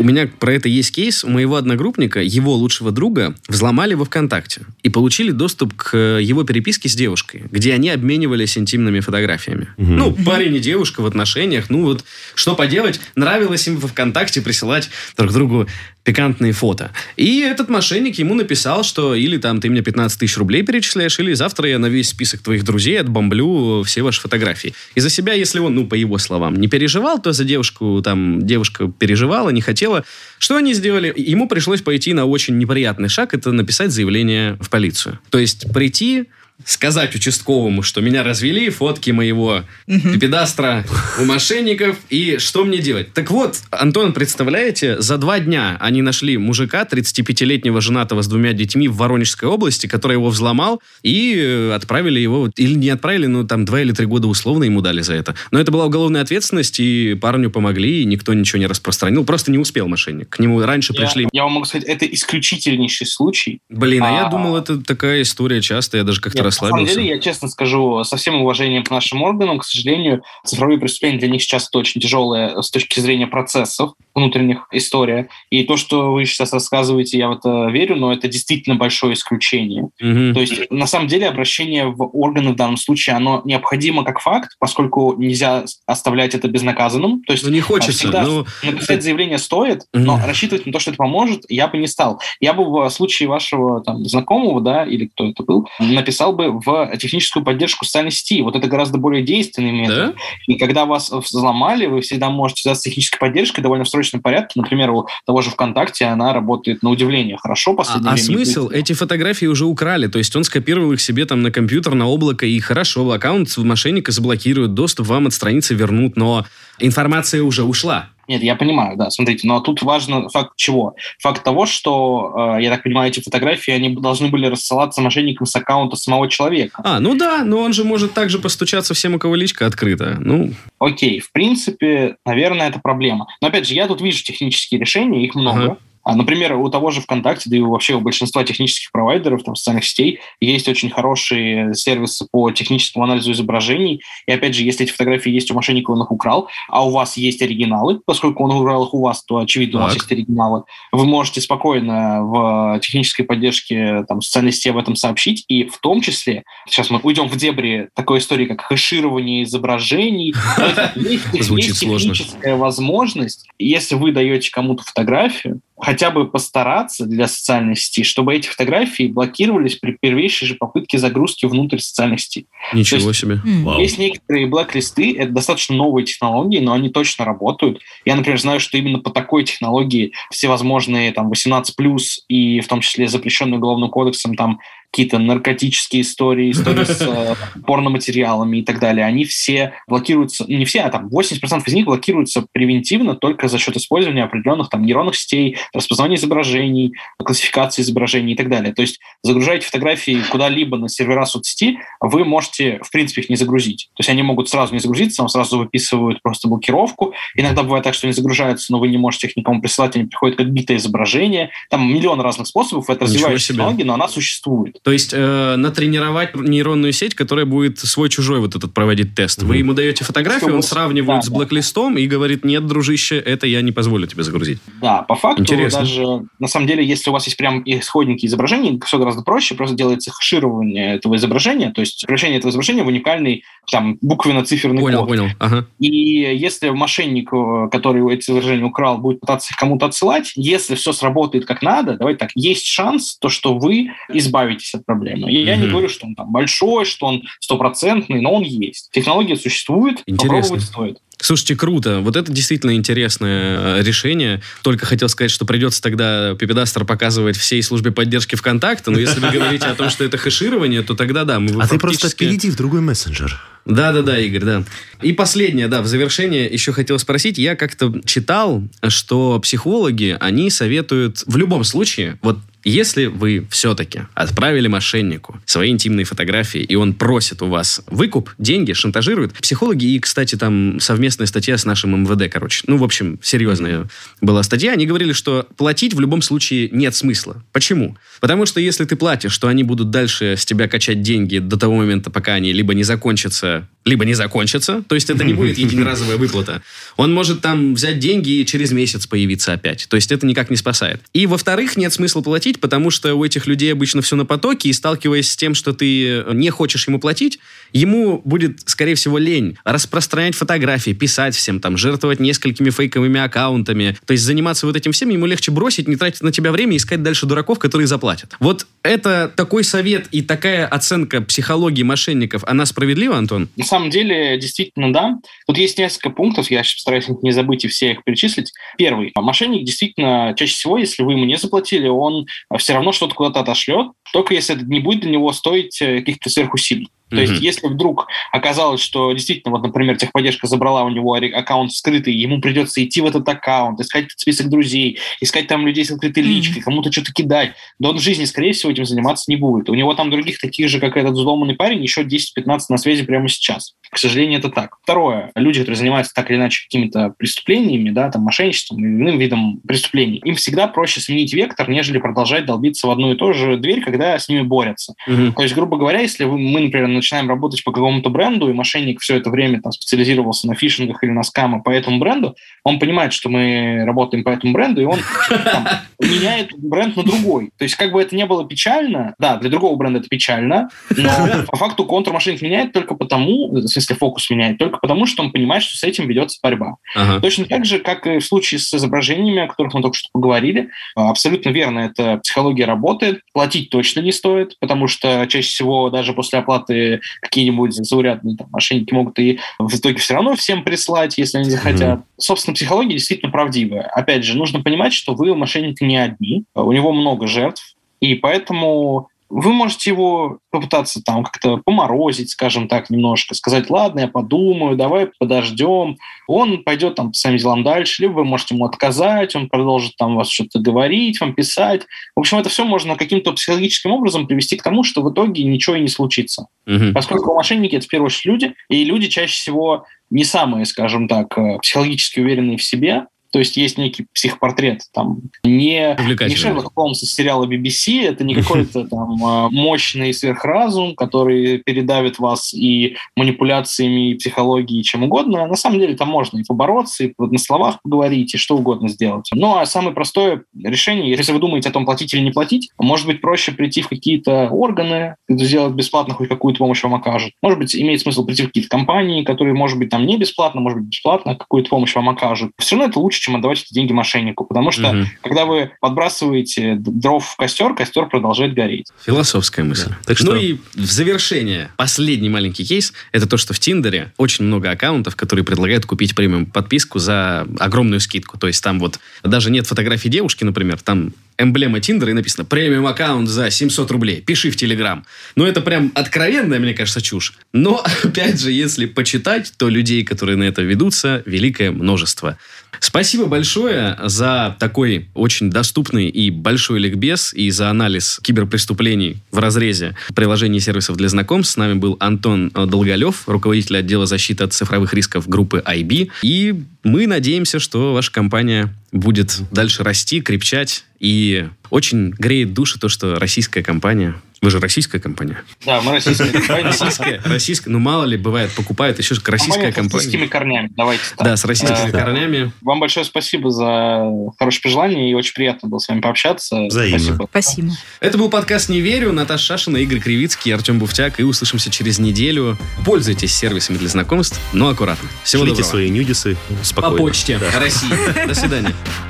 У меня про это есть кейс. У моего одногруппника, его лучшего друга, взломали во ВКонтакте и получили доступ к его переписке с девушкой, где они обменивались интимными фотографиями.
Мгм.
Ну, парень и девушка в отношениях. Ну вот, что поделать, нравилось им во ВКонтакте присылать друг другу пикантные фото. И этот мошенник ему написал, что или там ты мне 15 тысяч рублей перечисляешь, или завтра я на весь список твоих друзей отбомблю все ваши фотографии. И за себя, если он, ну, по его словам, не переживал, то за девушку там девушка переживала, не хотела. Что они сделали? Ему пришлось пойти на очень неприятный шаг, это написать заявление в полицию. То есть прийти, сказать участковому, что меня развели, фотки моего педастра у мошенников, и что мне делать? Так вот, Антон, представляете, за два дня они нашли мужика, 35-летнего женатого с двумя детьми в Воронежской области, который его взломал, и э, отправили его, или не отправили, но там два или три года условно ему дали за это. Но это была уголовная ответственность, и парню помогли, и никто ничего не распространил, просто не успел мошенник. К нему раньше
Я,
пришли...
я вам могу сказать, это исключительнейший случай.
Блин, а я
А.
думал, это такая история частая, я даже как-то
Нет, на самом
расслабился.
деле, я честно скажу, со всем уважением к нашим органам, к сожалению, цифровые преступления для них сейчас это очень тяжелая с точки зрения процессов внутренних история. И то, что вы сейчас рассказываете, я в это верю, но это действительно большое исключение.
Мгм.
То есть, на самом деле, обращение в органы в данном случае, оно необходимо как факт, поскольку нельзя оставлять это безнаказанным. То есть,
Ну, не хочется,
всегда
ну...
написать заявление стоит,
Мгм.
но рассчитывать на то, что это поможет, я бы не стал. Я бы в случае вашего там, знакомого, да, или кто это был, написал бы в техническую поддержку социальной сети. Вот это гораздо более действенный метод.
Да?
И когда вас взломали, вы всегда можете связаться с технической поддержкой довольно в срочном порядке. Например, у того же ВКонтакте она работает на удивление хорошо
А, а смысл? Эти фотографии уже украли. То есть он скопировал их себе там на компьютер, на облако, и хорошо, аккаунт мошенника заблокируют, доступ вам отстраниться вернут, но информация уже ушла.
Нет, я понимаю, да, смотрите, но тут важно факт чего? Факт того, что, э, я так понимаю, эти фотографии, они должны были рассылаться мошенникам с аккаунта самого человека.
А, ну да, но он же может также постучаться всем, у кого личка открыта. Ну,
Окей, в принципе, наверное, это проблема. Но опять же, я тут вижу технические решения, их много.
Ага.
А, например, у того же ВКонтакте, да и вообще у большинства технических провайдеров, там, социальных сетей, есть очень хорошие сервисы по техническому анализу изображений. И опять же, если эти фотографии есть у мошенника, он их украл, а у вас есть оригиналы, поскольку он украл их у вас, то, очевидно, у вас
Так.
есть оригиналы. Вы можете спокойно в технической поддержке там, социальной сети об этом сообщить. И в том числе, сейчас мы уйдем в дебри такой истории, как хэширование изображений. (laughs) Есть техническая возможность, если вы даете кому-то фотографию, хотя бы постараться для социальной сети, чтобы эти фотографии блокировались при первейшей же попытке загрузки внутрь социальных сетей.
ничего
есть-
себе.
Вау.
Есть некоторые блэк-листы, это достаточно новые технологии, но они точно работают. Я, например, знаю, что именно по такой технологии всевозможные там 18+, и в том числе запрещенные уголовным кодексом там какие-то наркотические истории, истории с (laughs) э, порноматериалами и так далее, они все блокируются, не все, а там 80% из них блокируются превентивно только за счет использования определенных там нейронных сетей, распознавания изображений, классификации изображений и так далее. То есть загружаете фотографии куда-либо на сервера соцсети, вы можете, в принципе, их не загрузить. То есть они могут сразу не загрузиться, вам сразу выписывают просто блокировку. Иногда бывает так, что они загружаются, но вы не можете их никому присылать, они приходят как битое изображение. Там миллион разных способов, это
себе.
технология, но она существует.
То есть э, натренировать нейронную сеть, которая будет свой-чужой вот этот проводить тест. Вы ему даете фотографию, он
Да,
сравнивает с
да.
блэк-листом и говорит, нет, дружище, это я не позволю тебе загрузить.
Да, по факту
Интересно.
даже, на самом деле, если у вас есть прям исходники изображений, все гораздо проще, просто делается хэширование этого изображения, то есть превращение этого изображения в уникальный там буквенно-циферный
Понял,
код.
понял. Ага.
И если мошенник, э, который эти изображения украл, будет пытаться их кому-то отсылать, если все сработает как надо, давайте так, есть шанс, то, что вы избавитесь от проблемы. И я не говорю, что он там большой, что он стопроцентный, но он есть. Технология существует,
Интересно.
попробовать стоит.
Слушайте, круто. Вот это действительно интересное э, решение. Только хотел сказать, что придется тогда Пипедастер показывать всей службе поддержки ВКонтакте, но если вы (laughs) говорите о том, что это хэширование, то тогда да, мы
А ты просто
фактически-
перейди в другой мессенджер.
Да-да-да, Игорь, да. И последнее, да, в завершение еще хотел спросить. Я как-то читал, что психологи, они советуют в любом случае, вот если вы все-таки отправили мошеннику свои интимные фотографии, и он просит у вас выкуп, деньги, шантажирует, психологи, и, кстати, там совместная статья с нашим МВД, короче, ну, в общем, серьезная была статья, они говорили, что платить в любом случае нет смысла. Почему? Потому что если ты платишь, что они будут дальше с тебя качать деньги до того момента, пока они либо не закончатся, либо не закончится, то есть это не будет единоразовая выплата. Он может там взять деньги и через месяц появиться опять. То есть это никак не спасает. И, во-вторых, нет смысла платить, потому что у этих людей обычно все на потоке, и сталкиваясь с тем, что ты не хочешь ему платить, ему будет, скорее всего, лень распространять фотографии, писать всем, там, жертвовать несколькими фейковыми аккаунтами. То есть заниматься вот этим всем ему легче бросить, не тратить на тебя время искать дальше дураков, которые заплатят. Вот это такой совет и такая оценка психологии мошенников, она справедлива, Антон?
На самом деле, действительно, да. Тут есть несколько пунктов, я постараюсь не забыть и все их перечислить. Первый. Мошенник действительно, чаще всего, если вы ему не заплатили, он все равно что-то куда-то отошлет, только если это не будет для него стоить э, каких-то сверхусилий. То mm-hmm. есть, если вдруг оказалось, что действительно, вот, например, техподдержка забрала у него аккаунт скрытый, ему придется идти в этот аккаунт, искать список друзей, искать там людей с открытой личкой, mm-hmm. кому-то что-то кидать, да он в жизни, скорее всего, этим заниматься не будет. У него там других таких же, как этот взломанный парень, еще 10-15 на связи прямо сейчас. К сожалению, это так. Второе. Люди, которые занимаются так или иначе какими-то преступлениями, да, там, мошенничеством или иным видом преступлений, им всегда проще сменить вектор, нежели продолжать долбиться в одну и ту же дверь, когда с ними борются. Mm-hmm. То есть, грубо говоря, если вы, мы, например, начинаем работать по какому-то бренду, и мошенник все это время там специализировался на фишингах или на скамах по этому бренду, он понимает, что мы работаем по этому бренду, и он там, (laughs) меняет бренд на другой. То есть как бы это не было печально, да, для другого бренда это печально, но (laughs) по факту контрмошенник меняет только потому, в смысле фокус меняет, только потому, что он понимает, что с этим ведется борьба. Ага. Точно так же, как и в случае с изображениями, о которых мы только что поговорили, абсолютно верно, эта психология работает, платить точно не стоит, потому что чаще всего даже после оплаты какие-нибудь заурядные там, мошенники могут и в итоге все равно всем прислать, если они захотят. Mm-hmm. Собственно, психология действительно правдивая. Опять же, нужно понимать, что вы, мошенники, не одни. У него много жертв, и поэтому вы можете его попытаться там как-то поморозить, скажем так, немножко, сказать, ладно, я подумаю, давай подождем. Он пойдет там по своим делам дальше, либо вы можете ему отказать, он продолжит там вас что-то говорить, вам писать. В общем, это все можно каким-то психологическим образом привести к тому, что в итоге ничего и не случится. Угу. Поскольку мошенники — это в первую очередь люди, и люди чаще всего не самые, скажем так, э, психологически уверенные в себе, то есть есть некий психопортрет, там не, не Шерлок Холмс из сериала BBC, это не (laughs) какой-то там а, мощный сверхразум, который передавит вас и манипуляциями, и психологией, и чем угодно. На самом деле там можно и побороться, и на словах поговорить, и что угодно сделать. Ну а самое простое решение, если вы думаете о том, платить или не платить, может быть проще прийти в какие-то органы, сделать бесплатно хоть какую-то помощь вам окажут. Может быть, имеет смысл прийти в какие-то компании, которые, может быть, там не бесплатно, может быть, бесплатно какую-то помощь вам окажут. Все равно это лучше, лучше, чем отдавать эти деньги мошеннику. Потому что, угу. когда вы подбрасываете дров в костер, костер продолжает гореть.
Философская мысль. Да. Так что... Ну и в завершение, последний маленький кейс, это то, что в Тиндере очень много аккаунтов, которые предлагают купить премиум подписку за огромную скидку. То есть там вот даже нет фотографии девушки, например, там эмблема Тиндера и написано «Премиум аккаунт за 700 рублей, пиши в Телеграм». Ну, это прям откровенная, мне кажется, чушь. Но, (laughs) опять же, если почитать, то людей, которые на это ведутся, великое множество. Спасибо большое за такой очень доступный и большой ликбез и за анализ киберпреступлений в разрезе приложений и сервисов для знакомств. С нами был Антон Долголев, руководитель отдела защиты от цифровых рисков группы IB. И мы надеемся, что ваша компания будет дальше расти, крепчать. И очень греет души то, что российская компания вы же российская компания.
Да, мы российская (laughs) компания.
Российская, российская, ну мало ли, бывает, покупают еще российская а компания.
с российскими корнями, давайте
так. Да, с российскими корнями.
Вам большое спасибо за хорошее пожелание, и очень приятно было с вами пообщаться.
Взаимно.
Спасибо. Спасибо.
Это был подкаст «Не верю». Наташа Шашина, Игорь Кривицкий, Артем Буфтяк. И услышимся через неделю. Пользуйтесь сервисами для знакомств, но аккуратно. Всего
Шлите
доброго.
свои нюдисы спокойно.
По почте. России. До свидания. (laughs)